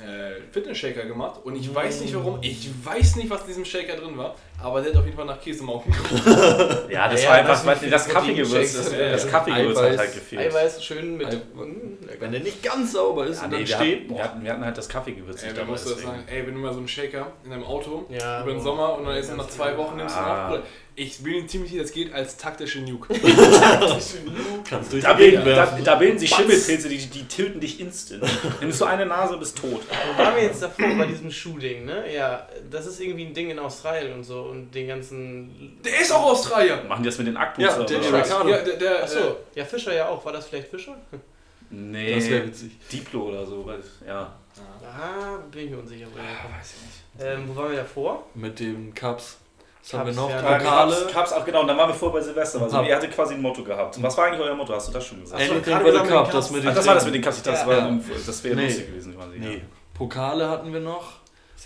äh, Fitness-Shaker gemacht und ich weiß nicht warum, ich weiß nicht, was in diesem Shaker drin war, aber der hat auf jeden Fall nach Käse im Augen [laughs] Ja, das Ja, war ja, einfach, du, das viele Kaffeegewürz, das, Proteinshakes- das Kaffeegewürz hat halt gefehlt. Eiweiß schön mit. Ei- lecker. Wenn der nicht ganz sauber ist Ja, und nee, dann steht, hatten, wir, hatten, wir hatten halt das Kaffeegewürz Ey, nicht wer dabei. muss das deswegen. sagen? Ey, wenn du mal so einen Shaker in deinem Auto Ja, über den. Sommer und dann ist er nach zwei Wochen nimmst du Ah. nach. Ich will ihn ziemlich, das geht als taktische Nuke. [laughs] kannst du Da bilden, da, da bilden sich Schimmelpilze, die, die tilten dich instant. Nimmst du eine Nase, bist tot. Wo waren wir jetzt davor bei diesem Schuhding, ne? Ja, das ist irgendwie ein Ding in Australien und so und den ganzen. Der ist auch Australier! Machen die das mit den Akkus? Ja, oder der? Ricardo. Ja, der, der, Achso, äh, ja, Fischer ja auch. War das vielleicht Fischer? Nee, Das wäre witzig. Diplo oder so. weil- Ja. Ah, bin ich mir unsicher. wo der Ah, weiß ich nicht. Ähm, wo waren wir davor? Mit dem Cups. Was haben wir Cups, noch? ja. Ja, Pokale. Cups, Cups, ach genau, und dann waren wir vor bei Silvester. Also, ihr hattet quasi ein Motto gehabt. Was war eigentlich euer Motto? Hast du das schon gesagt? Ach Anything but a gesagt mit den Cup, das Cups. mit Ach, den das war das mit den Cups. Ich dachte, das, Ja. war, das wäre Nee. lustig gewesen quasi. Nee. Ja. Pokale hatten wir noch.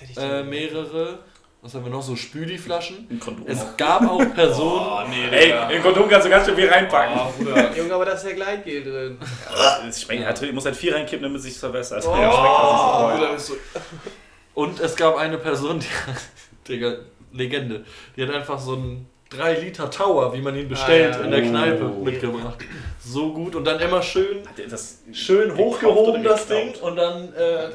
Ich Äh, mehrere. Was haben wir noch? So Spüli-Flaschen. Ein Kondom. Es gab auch [laughs] Personen. nee, Ey, in den Kondom kannst du ganz schön viel reinpacken. Ah, Bruder. [laughs] Junge, aber da ist ja Gleitgel drin. Es schmeckt, ja. Ich muss halt viel reinkippen, damit es sich verbessert. Oh. Ja, so. Und es gab eine Person, die, [laughs] Digga, Legende, die hat einfach so einen 3 Liter Tower, wie man ihn bestellt, Ah, ja. in der Oh. Kneipe mitgebracht. So gut und dann immer schön, das schön hochgehoben das? Ding und dann äh.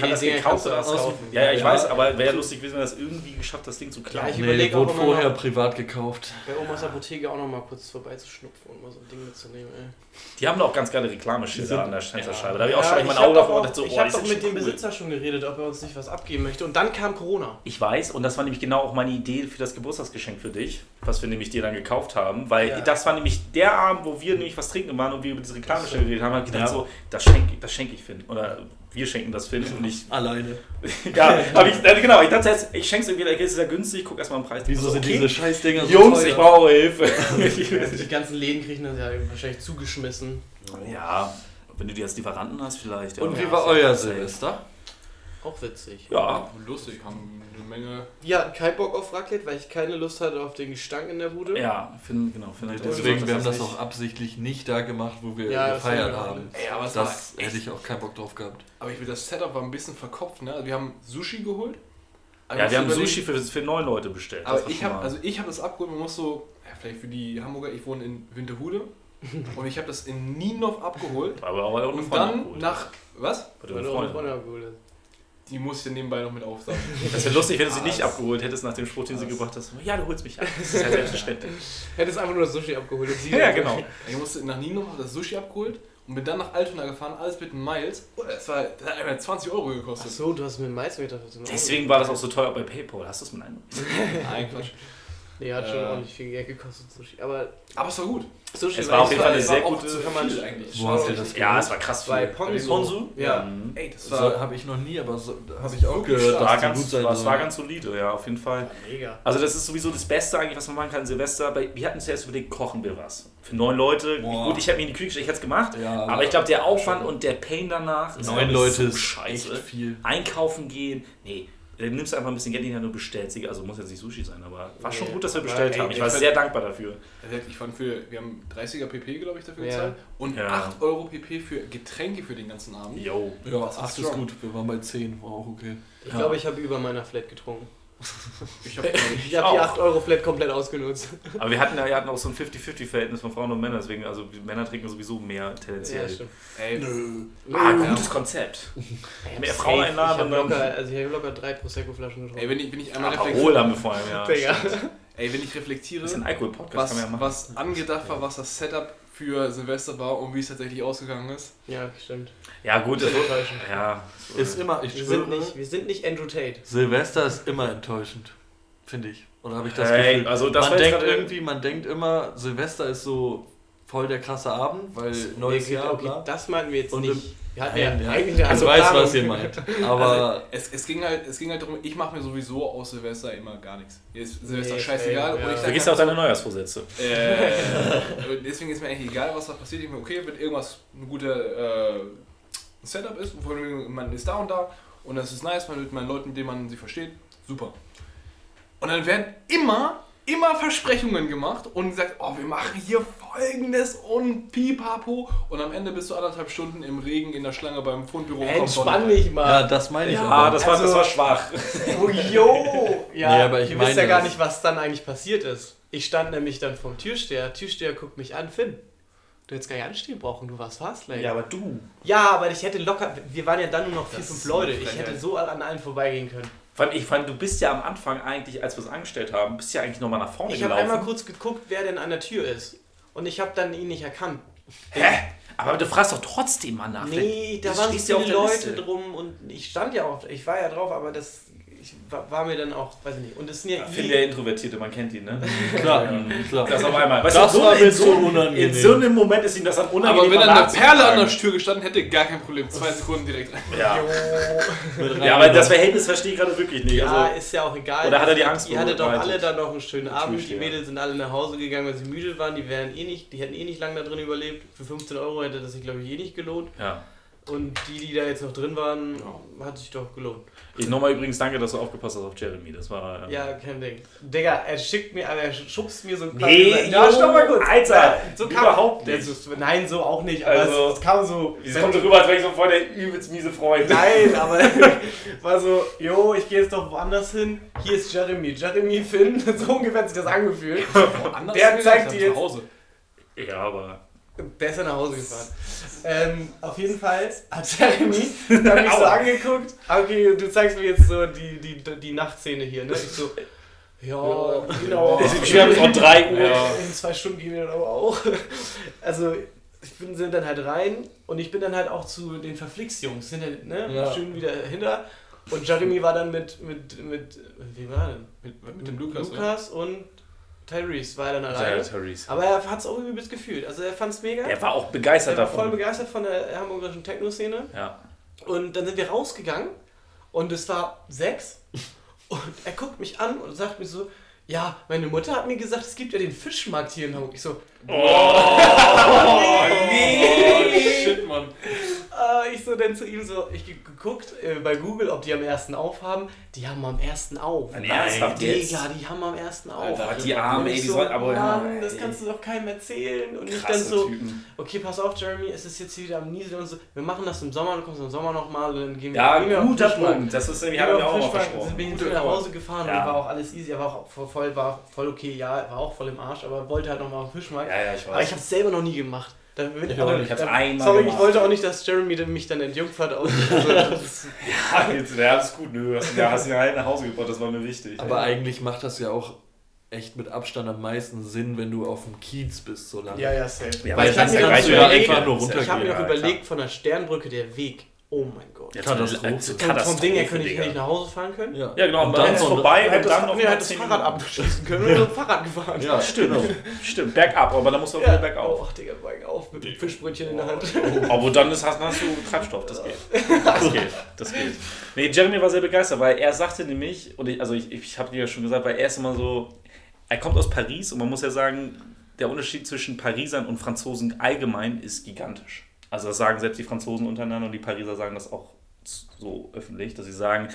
Kann das gekauft oder aus? kaufen. Ja, ja, ich Ja. weiß, aber wäre lustig gewesen, wenn das irgendwie geschafft, das Ding zu klauen. Ja, ich nee, wurde vorher noch- privat gekauft. Bei Omas Apotheke auch noch mal kurz vorbeizuschnupfen und mal so ein Ding mitzunehmen, ey. Die haben doch auch ganz geile Reklamschilder an der Fensterscheibe. Da habe ich auch schon mein Auge davor dachte so, Ich oh, habe doch mit dem. Besitzer schon geredet, ob er uns nicht was abgeben möchte. Und dann kam Corona. Ich weiß, und das war nämlich genau auch meine Idee für das Geburtstagsgeschenk für dich, was wir nämlich dir dann gekauft haben, weil das war nämlich der Abend, wo wir nämlich was trinken waren und wir über diese Reklamschilder geredet haben, hab ich gedacht so, das schenke das schenk ich Finn. Oder wir schenken das Finn und ich, Alleine. [laughs] ja, [laughs] hab ich, äh, genau, ich dachte jetzt, ich schenke es irgendwie, es ist ja günstig, guck erstmal den Preis. Wieso So, sind okay, diese Scheißdinger so Jungs, teuer? ich brauche Hilfe. [laughs] Die ganzen Läden kriegen das ja wahrscheinlich zugeschmissen. ja, wenn du die als Lieferanten hast vielleicht. Ja. Und wie war euer. Silvester? Auch witzig. Ja, Lustig, haben eine Menge. Wir hatten keinen Bock auf Raclette, weil ich keine Lust hatte auf den Gestank in der Bude. ja, Finn, genau. Finn hat Deswegen, wir haben das auch absichtlich nicht da gemacht, wo wir Ja, das gefeiert haben. Ey, aber es Das war hätte ich auch keinen Bock drauf gehabt. Aber ich will, das Setup war ein bisschen verkopft, ne? Also wir haben Sushi geholt. Aber Ja, wir haben Sushi für, für neun Leute bestellt. Das Aber ich habe also ich habe das abgeholt, man muss so, ja, vielleicht für die Hamburger, ich wohne in Winterhude [laughs] und ich habe das in Nienhof abgeholt aber auch eine und dann abgeholt. nach was? Weil du. Freundin abgeholt hast. Die muss ich dann nebenbei noch mit aufsagen. [laughs] Das wäre lustig, wenn du sie nicht Was? abgeholt hättest nach dem Spruch, den sie gebracht hast. Ja, du holst mich ab. [laughs] Das ist ja selbstverständlich. Hättest einfach nur das Sushi abgeholt. Und [laughs] sie ja, genau. Ich musste nach hab das Sushi abgeholt und bin dann nach Altona gefahren, alles mit Miles. Oder es war das hat einfach 20 Euro Ach gekostet. so, du hast mir einen Mais gedacht. das. Deswegen war das auch so teuer bei PayPal. Hast du es mit einem? Nein, Quatsch. Nee, hat schon Äh. ordentlich viel Geld gekostet, Sushi. Aber Aber es war gut. Sushi Es war auf jeden Fall eine Es sehr gute. viel eigentlich. Wo hast du das Ja, es war krass viel. bei Ponzu. Ponzu? Ja. Mhm. Ey, das war habe ich noch nie, aber so, habe ich auch gehört, war ganz, gut sein war, es war ganz solide, ja, auf jeden Fall. Mega. Also das ist sowieso das Beste eigentlich, was man machen kann, Silvester. Wir hatten zuerst überlegt, kochen wir was. Für neun Leute. Boah. Gut, ich hätte mir in die Küche gestellt, ich hätte es gemacht. Ja, aber ich glaube, der Aufwand und der Pain danach ist neun Leute so ist scheiße. viel. Einkaufen gehen, nee. Dann nimmst du einfach ein bisschen Geld in die Hand und bestellst. sie. Also muss jetzt nicht Sushi sein, aber war schon gut, dass wir bestellt ey, haben. Ich ich war sehr dankbar dafür. Ich fand für, wir haben 30er PP, glaube ich, dafür Ja. gezahlt. Und Ja. 8 Euro PP für Getränke für den ganzen Abend. Yo. Ja, Das ist 8 ist gut. Wir waren bei 10, war auch okay. Ich Ja. glaube, ich habe über meiner Flat getrunken. Ich habe habe die auch. 8 Euro Flat komplett ausgenutzt. Aber wir hatten, ja- wir hatten auch so ein 50-50-Verhältnis von Frauen und Männern, deswegen, also Männer trinken sowieso mehr tendenziell. stimmt. Ey, ah, Ja. gutes Konzept. Mehr. Frauen einladen Ich habe locker, also ich habe locker drei Prosecco-Flaschen getrunken. ey, wenn ich, wenn ich einmal Parol reflektiere, haben wir vor allem, ja. Digga. ey, wenn ich reflektiere was, kann man ja machen. was angedacht war, was das Setup für Silvester war und wie es tatsächlich ausgegangen ist. Ja, stimmt. Ja, gut, das Enttäuschend. ja. Ist immer, ich Wir schwöre, sind, nicht, wir sind nicht Andrew Tate. Silvester ist immer enttäuschend, finde ich. Oder habe ich das Hey, Gefühl? also das man denkt irgendwie, man denkt immer, Silvester ist so voll der krasse Abend, weil neues Nee, Jahr, okay, bla. das meinten wir jetzt Und nicht. Wir hatten ja, ja. eigentlich eine Ich andere weiß, Planung. was ihr meint. Aber Also, es, es, ging halt, es ging halt darum, ich mache mir sowieso aus Silvester immer gar nichts. Ist Silvester Nee, scheißegal. und ja. ich Du sag gehst auch deine Neujahrsvorsätze. [laughs] äh, und deswegen ist mir eigentlich egal, was da passiert. Ich mir, okay, wenn irgendwas ein guter äh, Setup ist, man ist da und da und das ist nice, man mit meinen Leuten, mit denen man sie versteht, super. Und dann werden immer, immer Versprechungen gemacht und gesagt, oh, wir machen hier folgendes und pipapo. Und am Ende bist du anderthalb Stunden im Regen in der Schlange beim Fundbüro. Entspann dich ja, mal. das meine ich Ja. aber. Ah, das war, Also- das war schwach. Oh, yo! [laughs] Ja, Nee, aber ich ihr wisst ja gar nicht, was dann eigentlich passiert ist. Ich stand nämlich dann vom Türsteher. Türsteher guckt mich an. Finn, du hättest gar nicht anstehen brauchen. Du warst fast late. Ja, aber du. Ja, aber ich hätte locker... Wir waren ja dann nur noch vier, Das fünf Leute. Ich hätte so an allen vorbeigehen können. Ich fand, du bist ja am Anfang eigentlich, als wir es angestellt haben, bist ja eigentlich nochmal nach vorne Ich habe gelaufen. einmal kurz geguckt, wer denn an der Tür ist. Und ich habe dann ihn nicht erkannt. Hä? Aber du fragst doch trotzdem mal nach. Nee, da waren so viele Leute Liste. drum und ich stand ja auch, ich war ja drauf, aber das ich war, war mir dann auch, weiß ich nicht. Und es sind ja, Ja, Finn, der Introvertierte, man kennt ihn, ne? [laughs] Klar, klar. Das auf einmal. Weißt Das du, so war in mir so, unangenehm. In so einem Moment ist ihm das dann unangenehm. Aber wenn dann eine. Perle an der Tür gestanden hätte, gar kein Problem. Zwei Sekunden direkt rein. Ja. Ja, aber das Verhältnis verstehe ich gerade wirklich nicht. ja, Also, ist ja auch egal. Oder hat er die Angst Ihr hattet doch alle dann noch einen schönen Abend. Die. Mädels sind alle nach Hause gegangen, weil sie müde waren. Die wären eh nicht, die hätten eh nicht lange da drin überlebt. Für 15 Euro hätte das sich, glaube ich, eh nicht gelohnt. ja. Und die, die da jetzt noch drin waren, hat sich doch gelohnt. Ich nochmal übrigens danke, dass du aufgepasst hast auf Jeremy. Das war. ähm, Ja, kein Ding. Digga, er schickt mir, aber er schubst mir so ein Nee, Ja, jo, stopp mal kurz. Alter, so kam, überhaupt nicht. Das ist, nein, so auch nicht. Aber Also, es, es kam so. Es kommt so rüber, als wäre ich so voll der übelst miese Freund. Nein, [laughs] aber [laughs] war so, jo, ich gehe jetzt doch woanders hin. Hier ist Jeremy. Jeremy, Finn, [laughs] so ungefähr hat sich das angefühlt. Anders Der zeigt dir zu jetzt- Hause. Ja, aber. Der ist ja nach Hause gefahren. Ähm, auf jeden Fall hat Jeremy dann mich so angeguckt. Okay, du zeigst mir jetzt so die, die, die Nachtszene hier, ne? Ich so, ja, genau. Wir haben es um 3 Uhr. Ja. In zwei Stunden gehen wir dann aber auch. Also, ich bin sind dann halt rein und ich bin dann halt auch zu den Verflix-Jungs, sind halt, ne, Ja. schön wieder hinter. Und Jeremy war dann mit, mit, mit, wie war denn? Mit, mit dem Lukas? Lukas und Tyrese war er dann alleine. Therese. Aber er hat es auch übelst gefühlt. Also er fand es mega. Er war auch Er begeistert war voll davon. begeistert von der hamburgischen Techno-Szene. Ja. Und dann sind wir rausgegangen und es war sechs. Und er guckt mich an und sagt mir so, ja, meine Mutter hat mir gesagt, es gibt ja den Fischmarkt hier in Hamburg. Ich so, Oh, [laughs] Oh, shit, Mann. Ich so dann zu ihm so, ich ge- geguckt äh, bei Google, ob die am ersten auf haben. Die haben am ersten auf. Nein? Digga, die haben am ersten auf. Alter, die Arme, ey, die so, sollen aber. Mann, das kannst du doch keinem erzählen. Und ich dann so, Typen. okay, pass auf, Jeremy, es ist jetzt hier wieder am Niesel und so. Wir machen das im Sommer, du kommst im Sommer nochmal und dann gehen wir, Ja, gehen wir guter. Punkt. Das ist nämlich, mir auf auch versprochen. sind wir hinten nach. Hause gefahren Ja. und war auch alles easy. Er war auch voll, war voll okay, ja, er war auch voll im Arsch, aber wollte halt nochmal auf den Fischmarkt. Ja, ja, ich Aber ich weiß. habe es selber noch nie gemacht. Da bin Ich auch nicht. Da- einmal Sorry, gemacht. ich wollte auch nicht, dass Jeremy mich dann entjungfert. Auf, [laughs] also, Ja, jetzt, ja, das ist gut. Nö, hast, ja, hast ihn halt nach Hause gebracht, das war mir wichtig. Aber eigentlich macht das ja auch echt mit Abstand am meisten Sinn, wenn du auf dem Kiez bist so lange. ja, ja, safe. Ja, Weil weil ich habe mir, ja hab mir auch Ja, überlegt, von der Sternbrücke der Weg. Oh mein Gott. Ja, Katastrophe. Vom, vom Ding her könnte ich, Digga. nach Hause fahren können. Ja, Ja, genau, und dann dann ist Hätte und das, dann noch nee, hätte das 10 Fahrrad abschließen können mit dem Fahrrad gefahren. Ja, Stimmt, genau. [laughs] stimmt, bergab, aber dann musst du auch Ja. wieder bergauf. Oh, Digga, bergauf mit dem Fischbrötchen in der Hand. Aber dann ist, hast, hast du Treibstoff, das geht. Das [laughs] geht, das geht. Nee, Jeremy war sehr begeistert, weil er sagte nämlich, und ich, also ich, ich habe dir ja schon gesagt, weil er ist immer so, er kommt aus Paris und man muss ja sagen, der Unterschied zwischen Parisern und Franzosen allgemein ist gigantisch. Also das sagen selbst die Franzosen untereinander und die Pariser sagen das auch so öffentlich, dass sie sagen,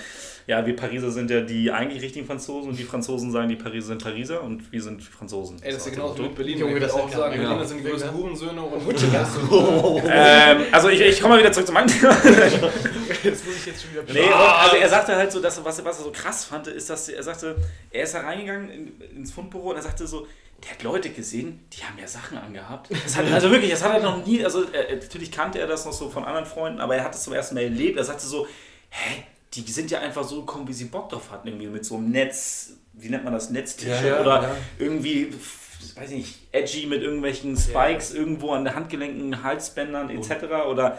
ja, wir Pariser sind ja die eigentlich richtigen Franzosen und die Franzosen sagen, die Pariser sind Pariser und wir sind Franzosen. Ey, das ist ja So, genauso so. mit Berlin. Junge, das auch sagen, Berliner gar sind die größten Hurensöhne und [laughs] [laughs] [laughs] ähm, also ich, ich komme mal wieder zurück zu meinem Thema. Das muss ich jetzt schon wieder Nee, also er sagte halt so, dass, was, was er so krass fand, ist, dass er sagte, er ist da reingegangen in, ins Fundbüro und er sagte so, der hat Leute gesehen, die haben ja Sachen angehabt. Das hat, also wirklich, das hat er noch nie, also er, natürlich kannte er das noch so von anderen Freunden, aber er hat es zum ersten Mal erlebt. Er sagte so, hä, die sind ja einfach so gekommen, wie sie Bock drauf hatten, irgendwie mit so einem Netz, wie nennt man das, Netz-T-Shirt Ja, ja, oder ja. irgendwie, weiß nicht, edgy mit irgendwelchen Spikes irgendwo an der Handgelenken, Halsbändern etc. oder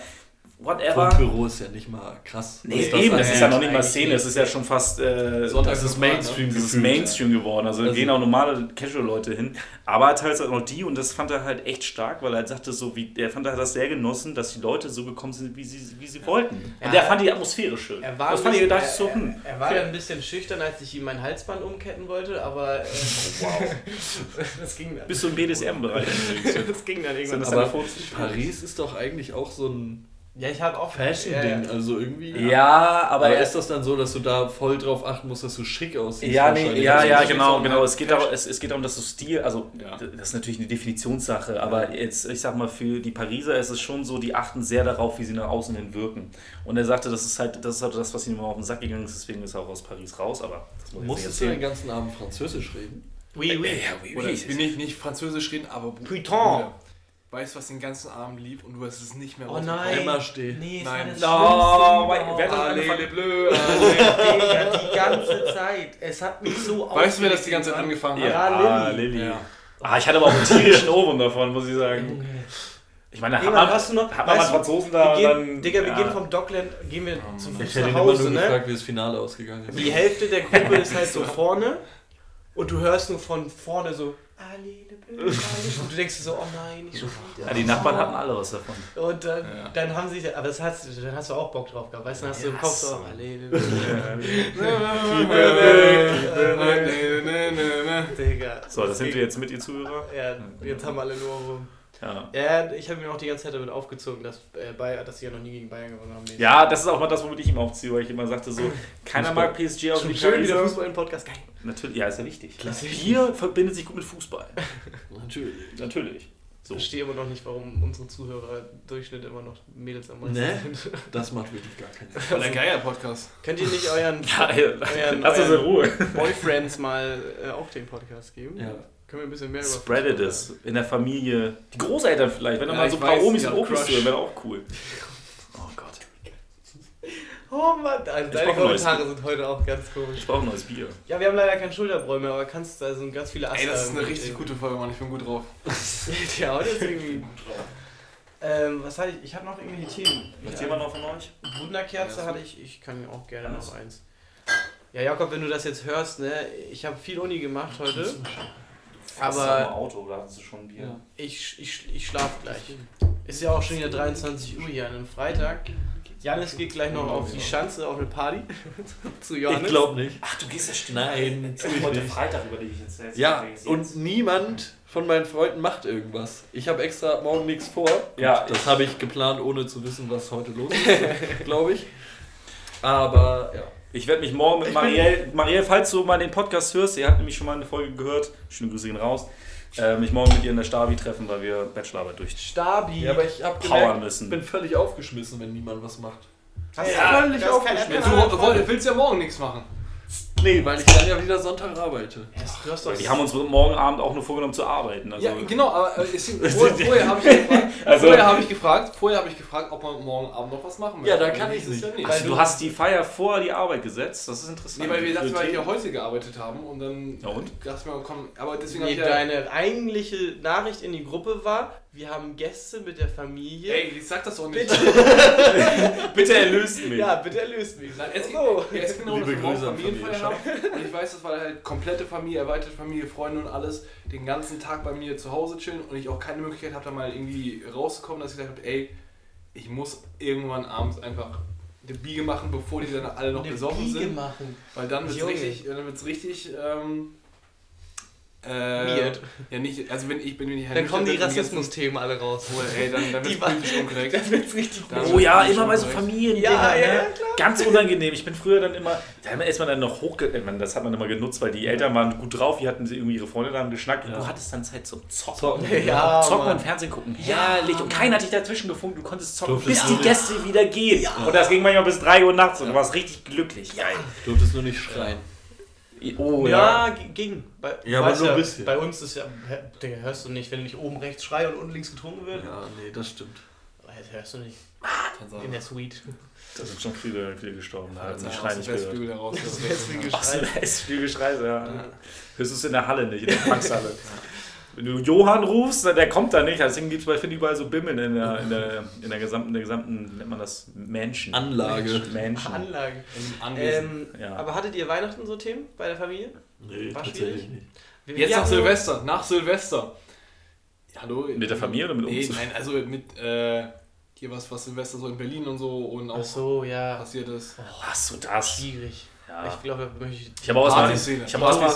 whatever. Fundbüro ist ja nicht mal krass. Nee, das eben, das ist ja noch nicht mal Szene, es ist ja schon fast äh, Sonntag Das ist Mainstream das ist. Mainstream geworden. Also, Also- gehen auch normale Casual-Leute hin. Aber teils auch noch die und das fand er halt echt stark, weil er halt sagte, so wie, er fand er hat das sehr genossen, dass die Leute so gekommen sind, wie sie, wie sie wollten. Und Ja. der fand die Atmosphäre schön. Er war, das ein fand ich, bisschen- dachte ich so, er, hm. er, er war dann ein bisschen schüchtern, als ich ihm mein Halsband umketten wollte, aber äh, [laughs] wow. das ging dann. Bist du im BDSM-Bereich? [laughs] Das ging dann irgendwann. Aber? Paris ist doch eigentlich auch so ein Ja, ich habe auch Fashion-Ding. Ja, Also irgendwie. Ja, aber, Aber er ist das dann so, dass du da voll drauf achten musst, dass du schick aussiehst? Ja, nee, ja, Also ja, genau, so genau. ein Es geht, darum, es, es geht darum, dass du Stil, also Ja. das ist natürlich eine Definitionssache, aber jetzt, ich sag mal, für die Pariser ist es schon so, die achten sehr darauf, wie sie nach außen hin wirken. Und er sagte, das ist halt, das ist halt das, was ihm immer auf den Sack gegangen ist, deswegen ist er auch aus Paris raus, aber das muss ich jetzt Musstest du den ganzen Abend Französisch reden? Oui, oui. Ja, oui, Oder oui. ich will nicht, nicht Französisch reden, aber Putain. Weißt du, was den ganzen Abend lief und du hast es nicht mehr Oh nein. Immer stehen. Nee, es Nein. war No, das wer hat das Allez, angefangen? les Bleus, Digga, die ganze Zeit. Es hat mich so Weißt du, wer das die aufgeregt, ganze Zeit Mann. angefangen hat? Ja, Ah, Lilly. Lilly. Ja. Ah, ich hatte aber auch einen tierischen [laughs] Ohrwurm davon, muss ich sagen. Ich meine, hat man, hast du noch, hat man mal du, Franzosen da wir und gehen, dann... Digga, wir ja. gehen vom Dockland, gehen wir zum Ich Fuß hätte nach ihn Hause, nur ne? gefragt, wie das Finale ausgegangen ist. Die Hälfte der Gruppe ist halt so vorne und du hörst nur von vorne so [laughs] und du denkst dir so, oh nein, nicht schon wieder. Ja, die Nachbarn hatten alle was davon. Und dann, Ja. dann haben sie, aber das hast, dann hast du auch Bock drauf gehabt, weißt du, dann hast du im Kopf so, so. "Allez, le bleu, Ja. Digga. So, das sind wir jetzt mit, ihr Zuhörer. Ja, jetzt haben alle nur rum. Ja. Ja, ich habe mir auch die ganze Zeit damit aufgezogen, dass, äh, Bayern, dass sie ja noch nie gegen Bayern gewonnen haben. Nee. Ja, das ist auch mal das, womit ich ihm aufziehe, weil ich immer sagte, so, [laughs] keiner Fußball. mag PSG Schon die schön wieder. Fußball im Podcast. Geil. Natürlich, ja, ist ja wichtig. Klar. Bier verbindet sich gut mit Fußball. [laughs] Natürlich. Natürlich. So. Ich verstehe immer noch nicht, warum unsere Zuhörer Durchschnitt immer noch Mädels am meisten Ne? sind. [laughs] Das macht wirklich gar keinen Sinn. Voll der Geier-Podcast. Könnt ihr nicht euren Geil. Euren- Lass uns in euren- Ruhe. Boyfriends mal äh, auch den Podcast geben? Ja. Können wir ein bisschen mehr über Spreadet es. In der Familie. Die Großeltern vielleicht, wenn da Ja, mal so ein paar weiß, Omis und Opis hören, wäre auch cool. Oh Gott. Oh Mann, also deine Kommentare sind heute auch ganz komisch. Ich brauche ein neues Bier. Ja, wir haben leider keinen Schulterbräu mehr, aber kannst da sind ganz viele Ey, das ist eine Aster- richtig gute Folge, Mann. Ich bin gut drauf. [laughs] ja, heute ist irgendwie. Ähm, was hatte ich? Ich habe noch irgendwelche Themen. Was jemand noch von euch? Wunderkerze Ja, hatte ich. Ich kann auch gerne noch eins. Ja, Jakob, wenn du das jetzt hörst, ne? Ich habe viel Uni gemacht heute. Hast du Aber im Auto oder hast du schon ein Bier? Ja. ich, ich, ich schlaf gleich. Ist ja auch schon wieder 23 Uhr hier an einem Freitag. Janis geht gleich noch auf die Schanze auf eine Party. [laughs] Zu Johannes. Ich glaube nicht. Ach, du gehst ja stimmt. Nein, Das ist heute nicht. Freitag, über den ich jetzt jetzt Ja, jetzt- und niemand von meinen Freunden macht irgendwas. Ich habe extra morgen nichts vor. Ja, Das habe ich geplant, ohne zu wissen, was heute los ist, [laughs] glaube ich. Aber ja. Ich werde mich morgen mit Marielle, Marielle, falls du mal den Podcast hörst, ihr habt nämlich schon mal eine Folge gehört, schöne Grüße gehen raus, äh, mich morgen mit ihr in der Stabi treffen, weil wir Bachelorarbeit durch Stabi. Ja, aber ich habe powern gemerkt, müssen. ich bin völlig aufgeschmissen, wenn niemand was macht. Hast du Ja, völlig aufgeschmissen. Du willst ja morgen nichts machen. Nee, weil ich dann ja wieder Sonntag arbeite. Du hast doch Die haben uns morgen Abend auch nur vorgenommen zu arbeiten. Also, Ja, genau, aber äh, es- vorher, [laughs] vorher habe ich gefragt, [laughs] Also- vorher habe ich gefragt, vorher habe ich gefragt, ob man morgen Abend noch was machen Ja, möchte. da kann ich Das ist nicht. Ja Also, du hast die Feier vor die Arbeit gesetzt, das ist interessant. Nee, weil wir dachten, weil wir ja heute gearbeitet haben und dann Ja, und? dachten wir, komm, aber deswegen Nee, ich ja, deine eigentliche Nachricht in die Gruppe war, wir haben Gäste mit der Familie. Ey, ich sag das doch nicht. Bitte. [laughs] Bitte erlöst mich. Ja, bitte erlöst mich. Nein, es, So. ja, es ging Liebe Grüße an Familienfeier Familie haben. Und ich weiß, das war halt komplette Familie, erweiterte Familie, Freunde und alles, den ganzen Tag bei mir zu Hause chillen und ich auch keine Möglichkeit habe, da mal irgendwie rauszukommen, dass ich gesagt habe, ey, ich muss irgendwann abends einfach eine Biege machen, bevor die dann alle noch Eine besoffen Biege sind. machen. Weil dann wird es richtig, dann wird's richtig ähm, Äh. Ja, nicht, also wenn ich bin wenn ich Dann kommen die Rassismus-Themen alle raus. Oh, ey, dann, dann Die wird's politisch unkorrekt. [laughs] Dann wird's richtig Dann Oh ja, immer bei so. Familien. Ja, ja, ne? ja, Ganz unangenehm. Ich bin früher dann immer, da ist man dann noch hochge... Das hat man immer genutzt, weil die Eltern waren gut drauf, die hatten sie irgendwie ihre Freunde dann geschnackt und du hattest dann Zeit zum Zocken. Zocken. Ja, Zocken und Fernsehen gucken. Herrlich. Und keiner hat dich dazwischen gefunkt. Du konntest zocken, Durftest bis die nicht. Gäste wieder gehen. Und das ging manchmal bis 3 Uhr nachts und du warst richtig glücklich. Geil. Du durftest nur nicht schreien. Oh ja, g- ging. Bei, Ja, aber nur ein bisschen. Bei uns ist ja, Digga, hörst du nicht, wenn nicht oben rechts schrei und unten links getrunken wird? Ja, nee, das stimmt. Das hörst du nicht. In der Suite. Da sind schon viele, viele gestorben. Da hat Also die aus Schreien dem nicht gehört. Westflügel heraus. Das Westflügel Ach so, Geschrei. da ist viel Geschrei, ja. Hörst du es in der Halle nicht, in der Faxhalle. Wenn du Johann rufst, der kommt da nicht. Deswegen gibt es bei Finde überall so Bimmeln in der, in der, in der gesamten, der gesamten, nennt man das? Menschen. Anlage. Menschen. Anwesen. Ähm, Ja. Aber hattet ihr Weihnachten so Themen bei der Familie? Nee, War tatsächlich schwierig? nicht. Wir- Jetzt wir nach Silvester. Nach Silvester. Hallo? Mit der Familie oder mit nee, uns? Nein, also mit äh, hier was, was Silvester so in Berlin und so und auch Ach so, ja. passiert ist. Hast du das? Schwierig. Ja. Ich glaube, da möchte ich. Ich habe auch erstmal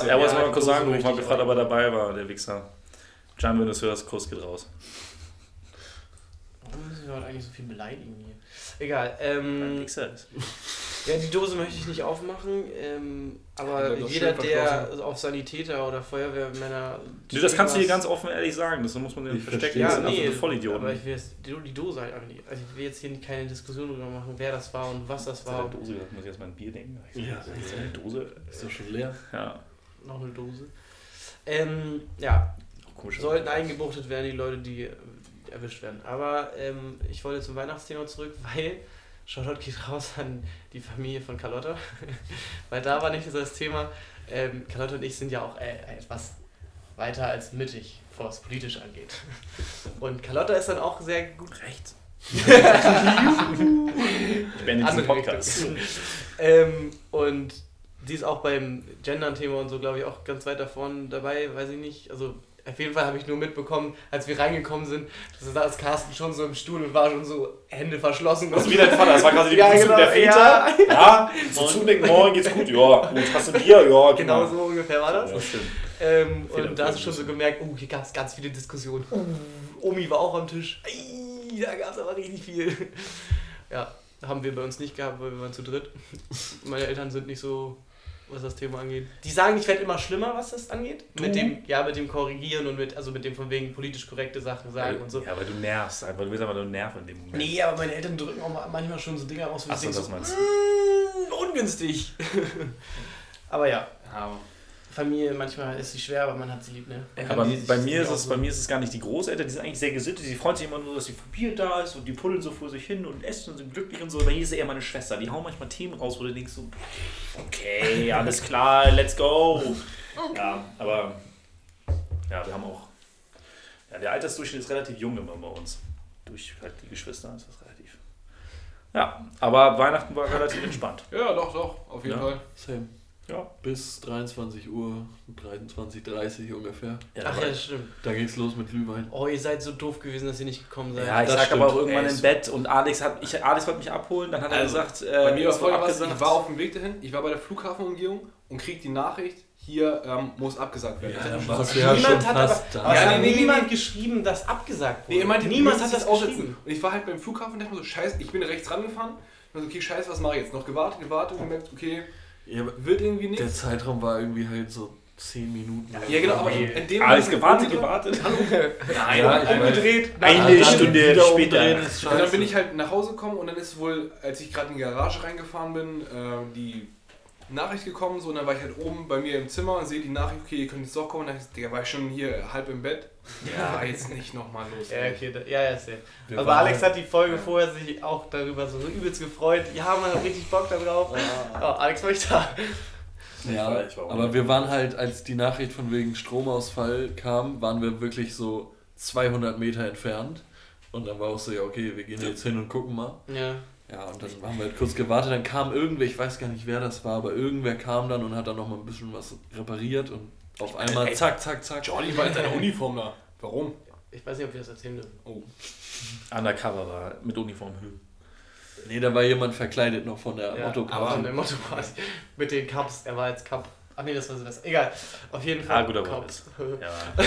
er hat Ja, meinen Cousin Dose angerufen, habe gefragt, ob er dabei war, der Wichser. Can, wenn du es hörst, Kuss geht raus. Warum müssen wir heute eigentlich so viel beleidigen hier? Egal. Ähm, ja, die Dose möchte ich nicht aufmachen, ähm, aber Ja, jeder, der auf Sanitäter oder Feuerwehrmänner. Nee, das kannst du hier ganz offen ehrlich sagen. Das muss man dir Ich nicht verstecken. Ja, nee, absolute Vollidioten. aber ich will jetzt die, die Dose halt einfach nicht. Also ich will jetzt hier keine Diskussion drüber machen, wer das war und was das war. der Dose gesagt, muss ich erstmal ein Bier denken. Ja. Ist eine Dose. Ist doch schon leer. Ja. Noch eine Dose. Ähm, ja, Komisch. sollten eingebuchtet werden die Leute, die erwischt werden. Aber ähm, ich wollte zum Weihnachtsthema zurück, [laughs] weil Shoutout geht raus an die Familie von Carlotta. [laughs] weil da war nicht so das Thema. Ähm, Carlotta und ich sind ja auch äh, etwas weiter als mittig, was politisch angeht. [laughs] Und Carlotta ist dann auch sehr gut Rechts. ich beende diesen andere Podcast. Ähm, und die ist auch beim Gendern-Thema und so, glaube ich, auch ganz weit davon dabei, weiß ich nicht. Also auf jeden Fall habe ich nur mitbekommen, als wir reingekommen sind, dass da ist Carsten schon so im Stuhl und war schon so Hände verschlossen. Das ist wie dein Vater, das war quasi die Ja, Begrüßung genau, der Väter. Ja, so zunicken, morgen geht's gut. Ja, gut, hast du Bier? Ja, [laughs] Genau so ungefähr war das. Ja, stimmt. Ähm, Fehler- und da hast du schon so gemerkt, oh, hier gab es ganz viele Diskussionen. Uh, Omi war auch am Tisch. Ei, da gab es aber richtig viel. Ja, haben wir bei uns nicht gehabt, weil wir waren zu dritt. Meine Eltern sind nicht so, was das Thema angeht. Die sagen, ich werde immer schlimmer, was das angeht. Mit dem, ja, mit dem Korrigieren und mit, also mit dem von wegen politisch korrekte Sachen sagen und so. Ja, aber du nervst einfach. Du willst einfach nur nerven in dem Moment. Nee, aber meine Eltern drücken auch mal- manchmal schon so Dinge aus, Ach ich so, das so, meinst mm, ungünstig. [laughs] aber ja, Ja, Familie, manchmal ist sie schwer, aber man hat sie lieb, ne? Aber die bei mir, ist es, aussuchen. bei mir ist es gar nicht die Großeltern, die sind eigentlich sehr gesittet, die freuen sich immer nur, dass die Familie da ist und die puddeln so vor sich hin und essen und sind glücklich und so. Bei mir ist es eher meine Schwester, die hauen manchmal Themen raus, wo du denkst so, okay, [laughs] alles klar, let's go. Ja, aber ja, wir haben auch, ja, der Altersdurchschnitt ist relativ jung immer bei uns. Durch halt die Geschwister ist das relativ. Ja, aber Weihnachten war relativ entspannt. ja, doch, doch, auf jeden Ja. Fall. Same. Ja. Bis 23 Uhr, 23.30 Uhr ungefähr. Ja, Ach ja, stimmt. Da ging's los mit Glühwein. Oh, ihr seid so doof gewesen, dass ihr nicht gekommen seid. Ja, ich Das lag aber auch irgendwann Ey, im Bett und Alex hat ich, Alex wollte mich abholen, dann hat er Also, gesagt, äh, Bei mir war es wurde folgendes, abgesagt. ich war auf dem Weg dahin, ich war bei der Flughafenumgehung und krieg die Nachricht, hier ähm, muss abgesagt werden. Ja, Ich was- du ja niemand schon hat fast aber, da. aber es Ja, hat nee, nee, niemand nee. geschrieben, dass abgesagt wurde. Nee, meinte, niemand hat das es aussetzen. geschrieben. Und ich war halt beim Flughafen und dachte mir so, scheiße, ich bin rechts rangefahren. Und so, okay, scheiße, was mache ich jetzt? Noch gewartet, gewartet und gemerkt, okay, Ja, wird irgendwie der nichts. Zeitraum war irgendwie halt so 10 Minuten. Ja, genau, aber in dem Alex Moment- gewartet, gewartet. Hallo? Nein, Ja, ich Umgedreht. Eine dann Stunde später. Und dann bin ich halt nach Hause gekommen und dann ist wohl, als ich gerade in die Garage reingefahren bin, äh, die Nachricht gekommen, so, und dann war ich halt oben bei mir im Zimmer und sehe die Nachricht, okay, ihr könnt jetzt doch kommen. Und dann Digga, war ich schon hier halb im Bett. Ja, jetzt nicht nochmal los. Ja, okay, da, ja, ja, sehr. Wir Aber waren Alex halt- hat die Folge vorher sich auch darüber so übelst gefreut. Ja, man hat richtig Bock da drauf. Oh, Alex war ich da. Ja, war- ich war aber wir waren halt, als die Nachricht von wegen Stromausfall kam, waren wir wirklich so 200 Meter entfernt. Und dann war auch so, ja, okay, wir gehen jetzt hin und gucken mal. Ja. Ja, und dann haben wir halt kurz gewartet. Dann kam irgendwer, ich weiß gar nicht, wer das war, aber irgendwer kam dann und hat dann nochmal ein bisschen was repariert. Und auf einmal Ey, zack, zack, zack. Johnny war in seiner Uniform da. Warum? Ich weiß nicht, ob wir das erzählen dürfen. Oh. Undercover war mit Uniform. Nee, da war jemand verkleidet noch von der Ja, Motto. aber von der Motto Mit den Cups. Er war als Cup. Ach nee, das war Silvester. Egal. Auf jeden Fall. Ah, guter Wort. [laughs] Ja.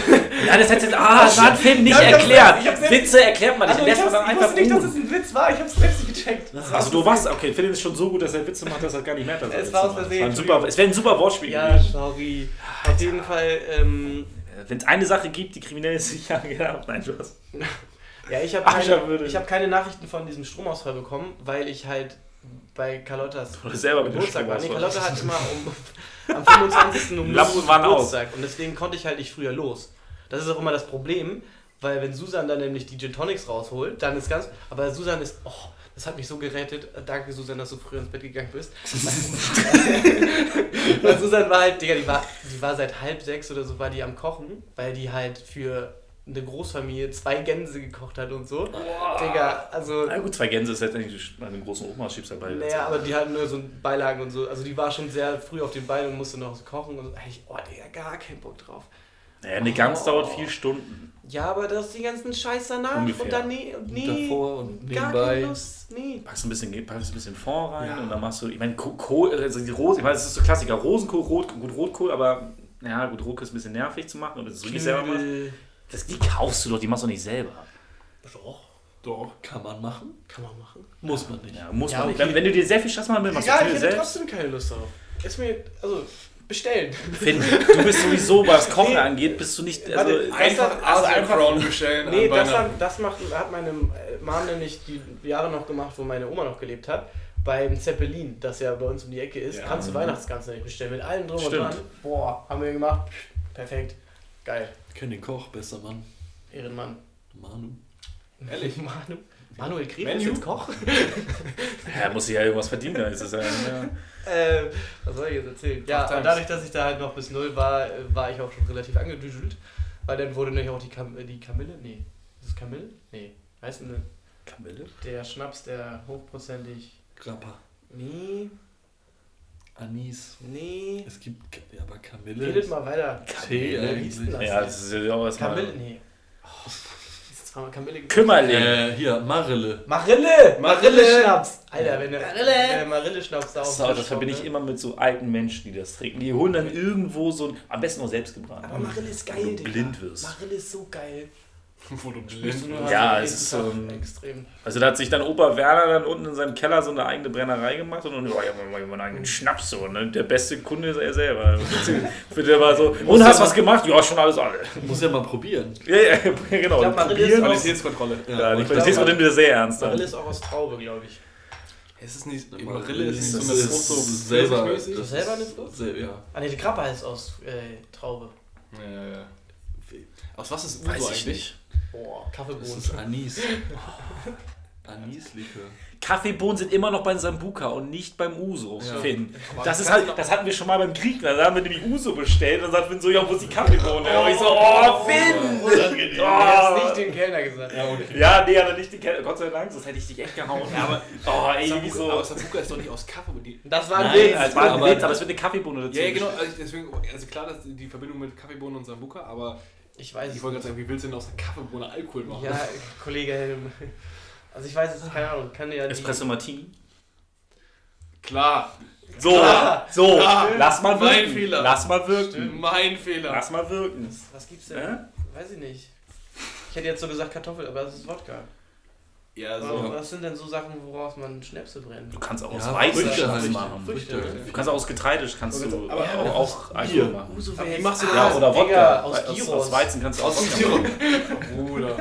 ja, das hätte ah, das hat Finn nicht Ja, ich hab's erklärt. ich hab's selbst- Witze erklärt man nicht. Also, ich, man hab's, ich wusste nicht, dass es ein Witz war. Ich hab's selbst nicht gecheckt. Also du warst, okay, Finn ist schon so gut, dass er Witze macht, dass er gar nicht merkt, dass er Es war aus. Versehen, ein super, Es wäre ein super Wortspiel Ja, gewesen. sorry. Auf jeden Fall, ähm, Wenn es eine Sache gibt, die kriminell ist, [laughs] ja, genau. Nein, du hast. ja, ich habe ich keine, ich hab keine Nachrichten von diesem Stromausfall bekommen, weil ich halt bei Carlottas Oder selber mit dem Geburtstag war. Nee. Carlotta hat immer um, [laughs] am 25. um Lampen 0 Uhr waren aus. Geburtstag und deswegen konnte ich halt nicht früher los. Das ist auch immer das Problem, weil wenn Susan dann nämlich die Gin Tonics rausholt, dann ist ganz. Aber Susan ist. Oh, das hat mich so gerettet. Danke, Susan, dass du früher ins Bett gegangen bist. [laughs] [laughs] weil Susan war halt, Digga, die war, die war seit halb sechs oder so, war die am Kochen, weil die halt für eine Großfamilie zwei Gänse gekocht hat und so. Digga, also. Na gut, zwei Gänse ist jetzt eigentlich bei einem großen Oma schiebst dabei. Naja, aber die hatten nur so Beilagen und so. Also die war schon sehr früh auf den Beinen und musste noch so kochen und so. Eigentlich, oh, Digga, gar keinen Bock drauf. Naja, eine Gans dauert vier Stunden. Ja, aber das ist die ganzen Scheiß danach Ungefähr. und dann nee, und nee. davor und gar nebenbei. keine Lust, nee. Packst ein bisschen, packst ein bisschen Fond rein und dann machst du, ich meine, Ko- Kohl, also die Rose, ich meine, das ist so Klassiker, Rosenkohl, Rot, gut Rotkohl, aber ja, gut, Rotkohl ist ein bisschen nervig zu machen und das ist wirklich selber machst. Das, die kaufst du doch, die machst du nicht selber. Doch, Doch. Kann man machen, kann man machen. muss man nicht. Ja, muss Ja, man nicht. Wenn, wenn du dir sehr viel Stress machen willst, machst du Egal, ich Knödel hätte selbst. trotzdem keine Lust darauf. Ist mir, also, bestellen. Finn, du bist sowieso, was Kochen Nee. angeht, bist du nicht, also, Warte, Einfach also einfach- Crown bestellen Nee, das, hat, das macht, hat meine äh, Mom nämlich die Jahre noch gemacht, wo meine Oma noch gelebt hat. Beim Zeppelin, das ja bei uns um die Ecke ist, Ja. kannst du Weihnachtsgans nicht bestellen. Mit allem drum und Stimmt. dran. Boah, haben wir gemacht. Perfekt. Geil. Ich kenne den Koch, bester Mann. Ehrenmann. Manu. Ehrlich? [laughs] Manu, Manuel ist Menu? jetzt Koch? [laughs] ja, muss ich ja irgendwas verdienen, da ist es ja. ja. äh, was soll ich jetzt erzählen? Ja, times. dadurch, dass ich da halt noch bis null war, äh, war ich auch schon relativ angedüselt. Weil dann wurde nämlich auch die, Kam äh, die Kamille, nee. Ist es Kamille? Nee. Heißt denn Kamille? der Schnaps, der hochprozentig. Grappa. Nee, Anis. nee. Es gibt, ja, aber Kamille. Redet mal weiter. Wie denn eigentlich. das? Ja, das ist ja auch erstmal. Kamille, nee. Oh, ist zweimal Kamille. Kümmerling. Äh, hier, Marille. Marille! Marille! Marille-Schnaps! Alter, wenn der Marille! Marille-Schnaps da auf Das, dem das verbinde ich ne? immer mit so alten Menschen, die das trinken. Die holen dann irgendwo so ein, am besten auch selbst gebrannt. Aber Marille ist geil, Wenn du Digga. blind wirst. Marille ist so geil. Wo du blind. Ja, es ist ein- extrem. Also da hat sich dann Opa Werner dann unten in seinem Keller so eine eigene Brennerei gemacht und dann, oh, ja, mal meinen eigenen Schnaps so. Ne? Der beste Kunde ist er selber. [laughs] Für der war so, und hast was gemacht? Ja, schon alles alle. [laughs] Muss ja mal probieren. Ja, ja, [laughs] genau. glaub, Marille ist Probieren. Qualitätskontrolle. Ja, die Qualitätskontrolle nimmt er sehr ernst. Marille ist auch aus Traube, glaube ich. Es ist nicht, Marille Marille ist nicht ist- so eine ist Frucht so selber-. Das selber eine Frucht? Sel- Ja. Ah ne, die Grappa ist aus äh, Traube. Ja, ja, ja. Aus was ist ich eigentlich? Boah, Das Kaffeebohnen. ist Anis. [laughs] Anislikör. Kaffeebohnen sind immer noch beim Sambuka und nicht beim Uso, Ja. Finn. Aber Das, ist halt, das hatten wir schon mal beim Griechner. Da haben wir nämlich Uso bestellt und dann sagt Finn so, ja, wo ist die Kaffeebohne? Und ich so, oh, Finn! Du Oh. hast nicht den Kellner gesagt. Ja, okay. Ja, nee, aber nicht die Kette. Gott sei Dank, sonst hätte ich dich echt gehauen. Ja, aber, oh, ey, Sambuca, wieso? aber Sambuca ist doch nicht aus Kaffee. Das war ein Nein, Witz. es war ein Witz, aber es wird eine Kaffeebohne dazu. ja, ja, genau. Also deswegen, also klar, dass die Verbindung mit Kaffeebohnen und Sambuca, aber Ich weiß ich wollte nicht. gerade sagen, wie willst du denn aus einer Kaffeebohne Alkohol machen? Ja, Kollege. Also ich weiß es keine Ahnung. Kann ja Espresso Martini. Klar, So, Klar. so, Klar. lass mal Mein wirken. Fehler. Lass mal wirken. mein Fehler. Lass mal wirken. Was gibt's denn? Hä? Weiß ich nicht. Ich hätte jetzt so gesagt Kartoffel, aber das ist Wodka. Ja, Aber so. Was sind denn so Sachen, woraus man Schnäpse brennt? Du kannst auch aus Ja, Weizen Früchte Schnaps halt. machen. Früchte, Früchte. ne? Du kannst auch aus Getreide kannst du Aber- auch, aber auch Bier. Alkohol machen. Uso wie machst du Ja, das? oder Digga, Wodka. aus aus, aus Weizen kannst du auch Aus Wodka machen. [laughs] Bruder.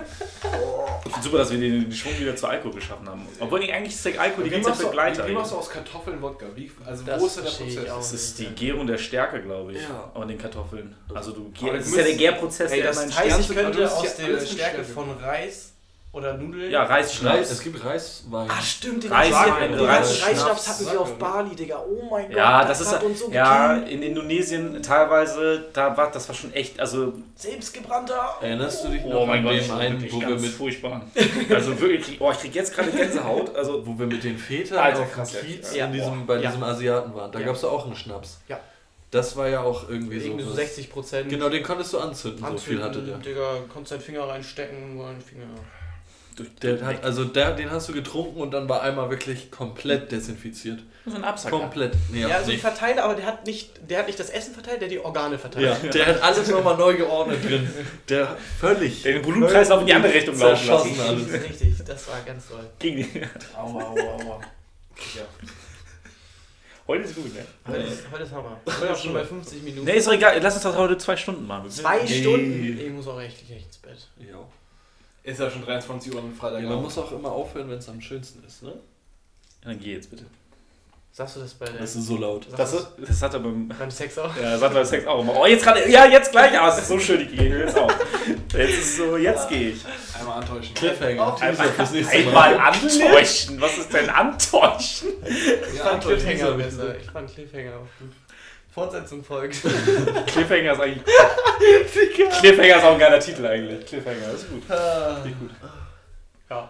Ich finde super, dass wir den, den Schwung wieder zu Alkohol geschaffen haben. Obwohl eigentlich ist der Alkohol die Wie ganze Zeit du, Begleiter. wie machst du aus Kartoffeln Wodka? Wie, also Das wo ist der ich Prozess? Das ist die Gärung der Stärke, glaube ich, Ja. an den Kartoffeln. Also du Aber das ist ja der Gärprozess, Ey, der das heißt, ich könnte aus ja der Stärke von Reis oder Nudeln. Ja, Reisschnaps. Reis, es gibt Reiswein. Ah, stimmt, den Reis- Reis, den den Reisschnaps. Reisschnaps hatten wir auf. Bali, Digga. Oh mein Gott. Ja, das ist hat uns so ja gekillt. in Indonesien teilweise, da war das war schon echt, also Selbstgebrannter. Erinnerst du dich noch oh mein an Gott, dem das war einen, wo wir, mit, furchtbar. Also wirklich, oh, ich krieg jetzt gerade Gänsehaut, also wo wir mit den Vätern Alter, auf dem krass. Kiez Ja. in diesem, bei Ja. diesem Asiaten waren? Da Ja. gab es auch einen Schnaps. Ja. Das war ja auch irgendwie so. Irgendwie so was- 60 Prozent. Genau, den konntest du anzünden, so viel hatte der. Digga, konntest deinen Finger reinstecken, wo ein Finger. Der hat, also der, den hast du getrunken und dann war einmal wirklich komplett desinfiziert. so ein Absacker. Komplett. Nee, Ja, so ein nicht. Verteiler, aber der hat nicht, der hat nicht das Essen verteilt, der hat die Organe verteilt. Ja, der hat alles nochmal neu geordnet drin. Der völlig. Den Blutkreislauf in die andere Richtung laufen lassen. alles. Richtig, das war ganz toll. Gegen die. Aua, aua, aua. Ja. Heute ist gut, ne? Heute ist, heute ist Hammer. Bin auch schon bei 50 Minuten. Ne, ist doch egal. Lass uns das heute zwei Stunden machen. Zwei Nee. Stunden. Ich muss auch echt, echt ins Bett. Ja. Ist ja schon 23 Uhr am Freitag. Ja, man muss auch immer aufhören, wenn es am schönsten ist, ne? Dann geh jetzt bitte. Sagst du das bei der, Das ist so laut. Das, das hat er beim. beim Sex auch? Ja, das hat er beim Sex auch immer. Oh, jetzt gerade. Ja, jetzt gleich. Ah, es ist so schön, ich gehe jetzt auch. Jetzt ist so, jetzt gehe ich. Einmal antäuschen. Cliffhanger. Einmal- fürs nächste Einmal antäuschen. Was ist denn antäuschen? Ich Ja, fand antäuschen. Cliffhanger besser. Ich fand Cliffhanger auch gut. Fortsetzung folgt. [laughs] Cliffhanger ist eigentlich. [laughs] Cliffhanger ist auch ein geiler Titel eigentlich. Cliffhanger ist gut. Richtig gut. Ja.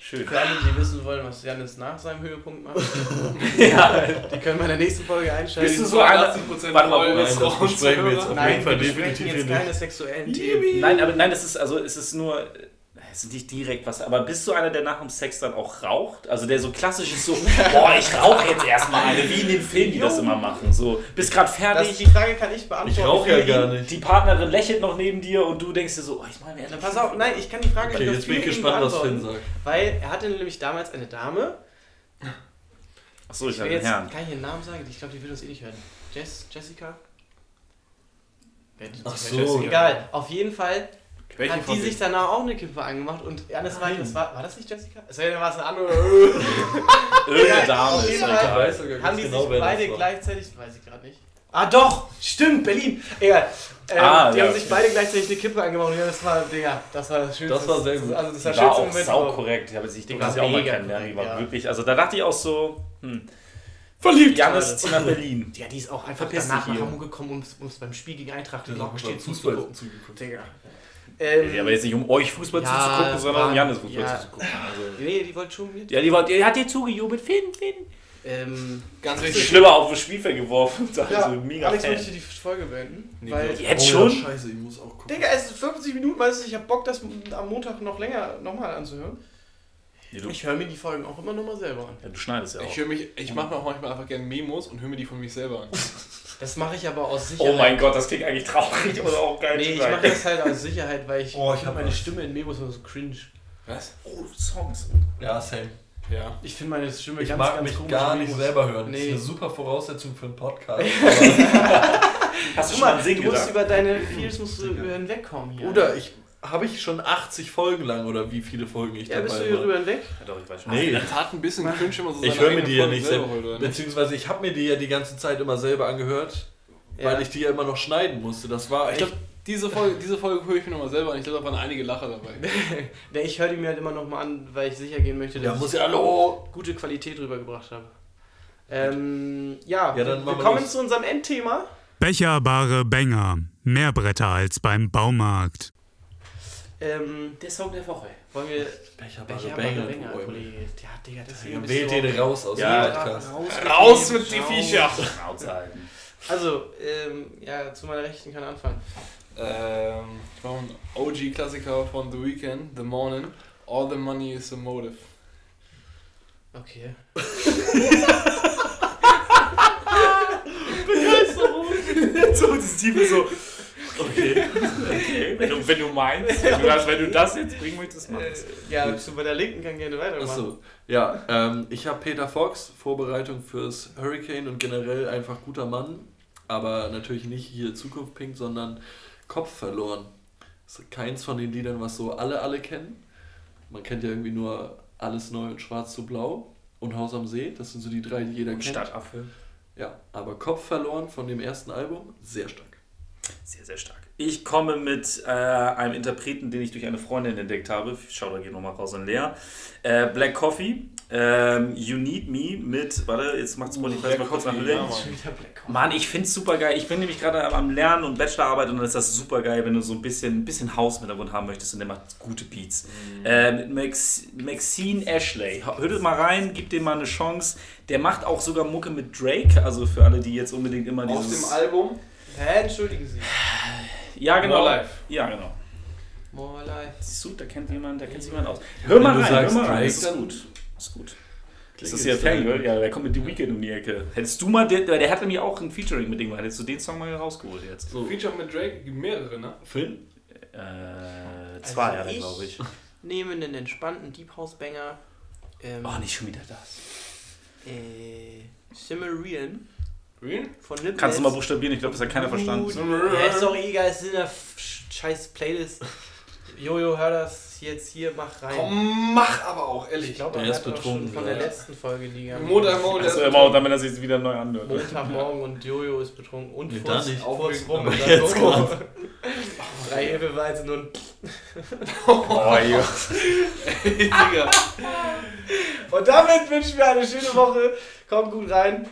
Schön. Für alle, die wissen wollen, was Janis nach seinem Höhepunkt macht, [laughs] Ja, die können bei der nächsten Folge einschalten. Bist du so einer- 80% Warte mal, das raus, besprechen wir jetzt auf Nein, jeden Fall wir definitiv jetzt keine sexuellen Themen. Nein, aber nein, das ist also es ist nur ist nicht direkt was, aber bist du einer, der nach dem Sex dann auch raucht? Also der so klassisch ist so, [laughs] boah, ich rauche jetzt erstmal eine, wie in den Filmen, die das immer machen. So, bist gerade Das, fertig, die Frage kann ich beantworten. Ich rauche ja gar nicht. die Partnerin lächelt noch neben dir und du denkst dir so, oh, ich mache mir endlich. pass auf, nein, ich kann die Frage Okay, nur jetzt bin ich gespannt, was Finn beantworten, sagt. Weil er hatte nämlich damals eine Dame, Achso, ich ich will habe jetzt einen Herrn. kann ich ihren Namen sagen, ich glaube, die will uns eh nicht hören. Jess, Jessica? Ach so. Egal, auf jeden Fall Welche hat die sich danach auch eine Kippe angemacht und ja, das war, das war, war das nicht Jessica? Es war es eine andere. [laughs] Irgendeine Dame ist egal. weiß sogar Haben die genau, sich beide war. gleichzeitig, weiß ich gerade nicht. Ah doch, stimmt, Berlin. Egal. Ähm, Ah, die ja, haben sich okay. beide gleichzeitig eine Kippe angemacht und ja, das war, Digga, das war das Schönste. Das war sehr gut. Also das Die war war schönste auch Moment sau korrekt. Ich habe sie, Die war auch mal kennenlernen. Die war ja. wirklich, also da dachte ich auch so, hm, Verliebt. Janis zieht nach Berlin. Ja, die ist auch einfach Verpiss danach nach. Hamburg gekommen, um es beim Spiel gegen Eintracht in steht Fußball zuzugucken. Digga. Ähm, Ja, aber jetzt nicht um euch Fußball Ja, zuzugucken, sondern war- um Janis Fußball ja. zuzugucken. Also, nee, die wollte schon mit. ja, die, war- die hat dir zugejubelt, Finn, Finn. Ähm, Ganz Richtig wichtig. schlimmer auf das Spielfeld geworfen. [laughs] Also ja, mega Alex, möchte die Folge beenden? Nee, weil. Jetzt Oh schon? scheiße, ich muss auch gucken. Digga, es ist 50 Minuten, weißt du, ich hab Bock, das am Montag noch länger nochmal anzuhören. Ja, Ich höre mir die Folgen auch immer nochmal selber an. ja, du schneidest ja auch. Ich höre mich, ich mache mir auch manchmal einfach gerne Memos und höre mir die von mich selber an. [laughs] Das mache ich aber aus Sicherheit. Oh mein Gott, das klingt eigentlich traurig [laughs] oder auch geil. Nee, ich mache das halt aus Sicherheit, weil ich, [laughs] Oh, ich ich hab meine was. Stimme in Memos immer so cringe. Was? Oh, Songs. Ja, same. Ja. Ich finde meine Stimme Ich ganz, mag ganz mich komisch gar nicht selber hören. Das Nee. ist eine super Voraussetzung für einen Podcast. Hast du schon mal Singen du musst gedacht? über deine Feels musst du hinwegkommen hier. Oder ich habe ich schon 80 Folgen lang oder wie viele Folgen ich Ja, bist du dabei hier drüber hinweg? Ja, doch, ich weiß schon. Nee. Das tat ein bisschen cringe, man so Ich höre mir die ja Folge nicht selber nicht? Beziehungsweise ich habe mir die ja die ganze Zeit immer selber angehört, Ja. weil ich die ja immer noch schneiden musste. Das war Ich echt. glaube, diese Folge, diese Folge höre ich mir nochmal selber an. Ich glaube, da waren einige Lacher dabei. [laughs] Nee, ich höre die mir halt immer noch mal an, weil ich sicher gehen möchte, ja, dass muss ich ja hallo. gute Qualität rübergebracht habe. Ähm, ja, Ja, dann wir kommen los. zu unserem Endthema. Becherbare Bänger. Mehr Bretter als beim Baumarkt. Ähm, Der Song der Woche. wollen wir Becher Bänge. Bänger, Bäume. Kollege. Ja, Digga, deswegen Ja, bist Wählt auch- raus aus Ja, dem Podcast. raus, Raus mit die Viecher! Halten. Also, ähm, ja, zu meiner Rechten kann anfangen. Ähm, ich mache einen OG-Klassiker von The Weeknd, The Morning. All the money is a motive. Okay. [laughs] [laughs] so das Tiefe so. Okay. okay. Wenn, du, wenn du meinst, wenn du, das, wenn du das jetzt bringen möchtest, mach es. Äh, ja, zu meiner Linken kann gerne weitermachen. Achso, ja, ähm, ich habe Peter Fox, Vorbereitung fürs Hurricane und generell einfach guter Mann, aber natürlich nicht hier Zukunft Pink, sondern Kopf verloren. Das ist keins von den Liedern, was so alle, alle kennen. Man kennt ja irgendwie nur Alles Neu und Schwarz zu Blau und Haus am See, das sind so die drei, die jeder Und kennt. Stadtaffe. Ja, aber Kopf verloren von dem ersten Album, sehr stark. Sehr, sehr stark. Ich komme mit äh, einem Interpreten, den ich durch eine Freundin entdeckt habe. Schau, da geht nochmal raus an Lea. Äh, Black Coffee. Ähm, you Need Me mit, warte, jetzt macht Spotify Black mal kurz nach ja, Mann. Mann, ich find's super geil. Ich bin nämlich gerade am Lernen und Bachelorarbeit und dann ist das super geil, wenn du so ein bisschen, ein bisschen Haus mit Hintergrund haben möchtest und der macht gute Beats. Äh, mit Max, Maxine Ashley. Hört mal rein, gib dem mal eine Chance. Der macht auch sogar Mucke mit Drake, also für alle, die jetzt unbedingt immer Aus dieses. dem Album Hä, entschuldigen Sie. ja, genau. More Life. Ja, genau. More Life. Siehst du, da kennt jemand, da kennt sich jemand aus. Hör mal du rein, sagst hör mal rein. Das ist gut. Das ist gut. Ist Klingt das hier jetzt Fangirl? Ja, der kommt mit The Weeknd um die Ecke. Hättest du mal, den, der hat nämlich auch ein Featuring mit dem, hättest du den Song mal rausgeholt jetzt? So, Feature mit Drake, mehrere, ne? Film? Äh, zwei Also er, ich- glaube ich. Nehme einen entspannten Deep House Banger. Ähm, Oh, nicht schon wieder das. äh, Cimmerian Real? von Lip Kannst du mal buchstabieren? Ich glaube, das hat keiner verstanden. Ja, ist doch egal, es ist in der scheiß Playlist. Jojo, hör das jetzt hier, mach rein. Komm, mach aber auch, ehrlich. ich glaube, Der er ist betrunken, von der letzten Folge, die Montagmorgen, Achso, ist immer, damit er sich wieder neu anhört. Montagmorgen und Jojo ist betrunken und Nee, Furz, nicht. Furz rum. Jetzt. [laughs] Drei Hefeweizen und [laughs] Oh, ja. Digga. Und damit wünschen wir eine schöne Woche. Kommt gut rein.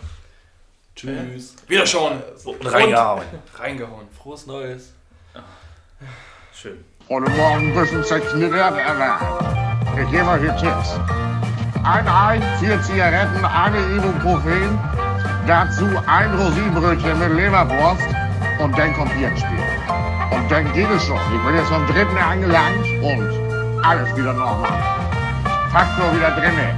Tschüss. Wieder schauen. Reingehauen. Reingehauen. Frohes Neues. Schön. Und morgen müssen Sie knirren erlernen. Ich gebe euch hier Tipps. Ein Ei, vier Zigaretten, eine Ibuprofen, dazu ein Rosinenbrötchen mit Leberwurst und dann kommt Bierspiel. Und dann geht es schon. Ich bin jetzt vom dritten angelangt und alles wieder normal. Faktor wieder drinne.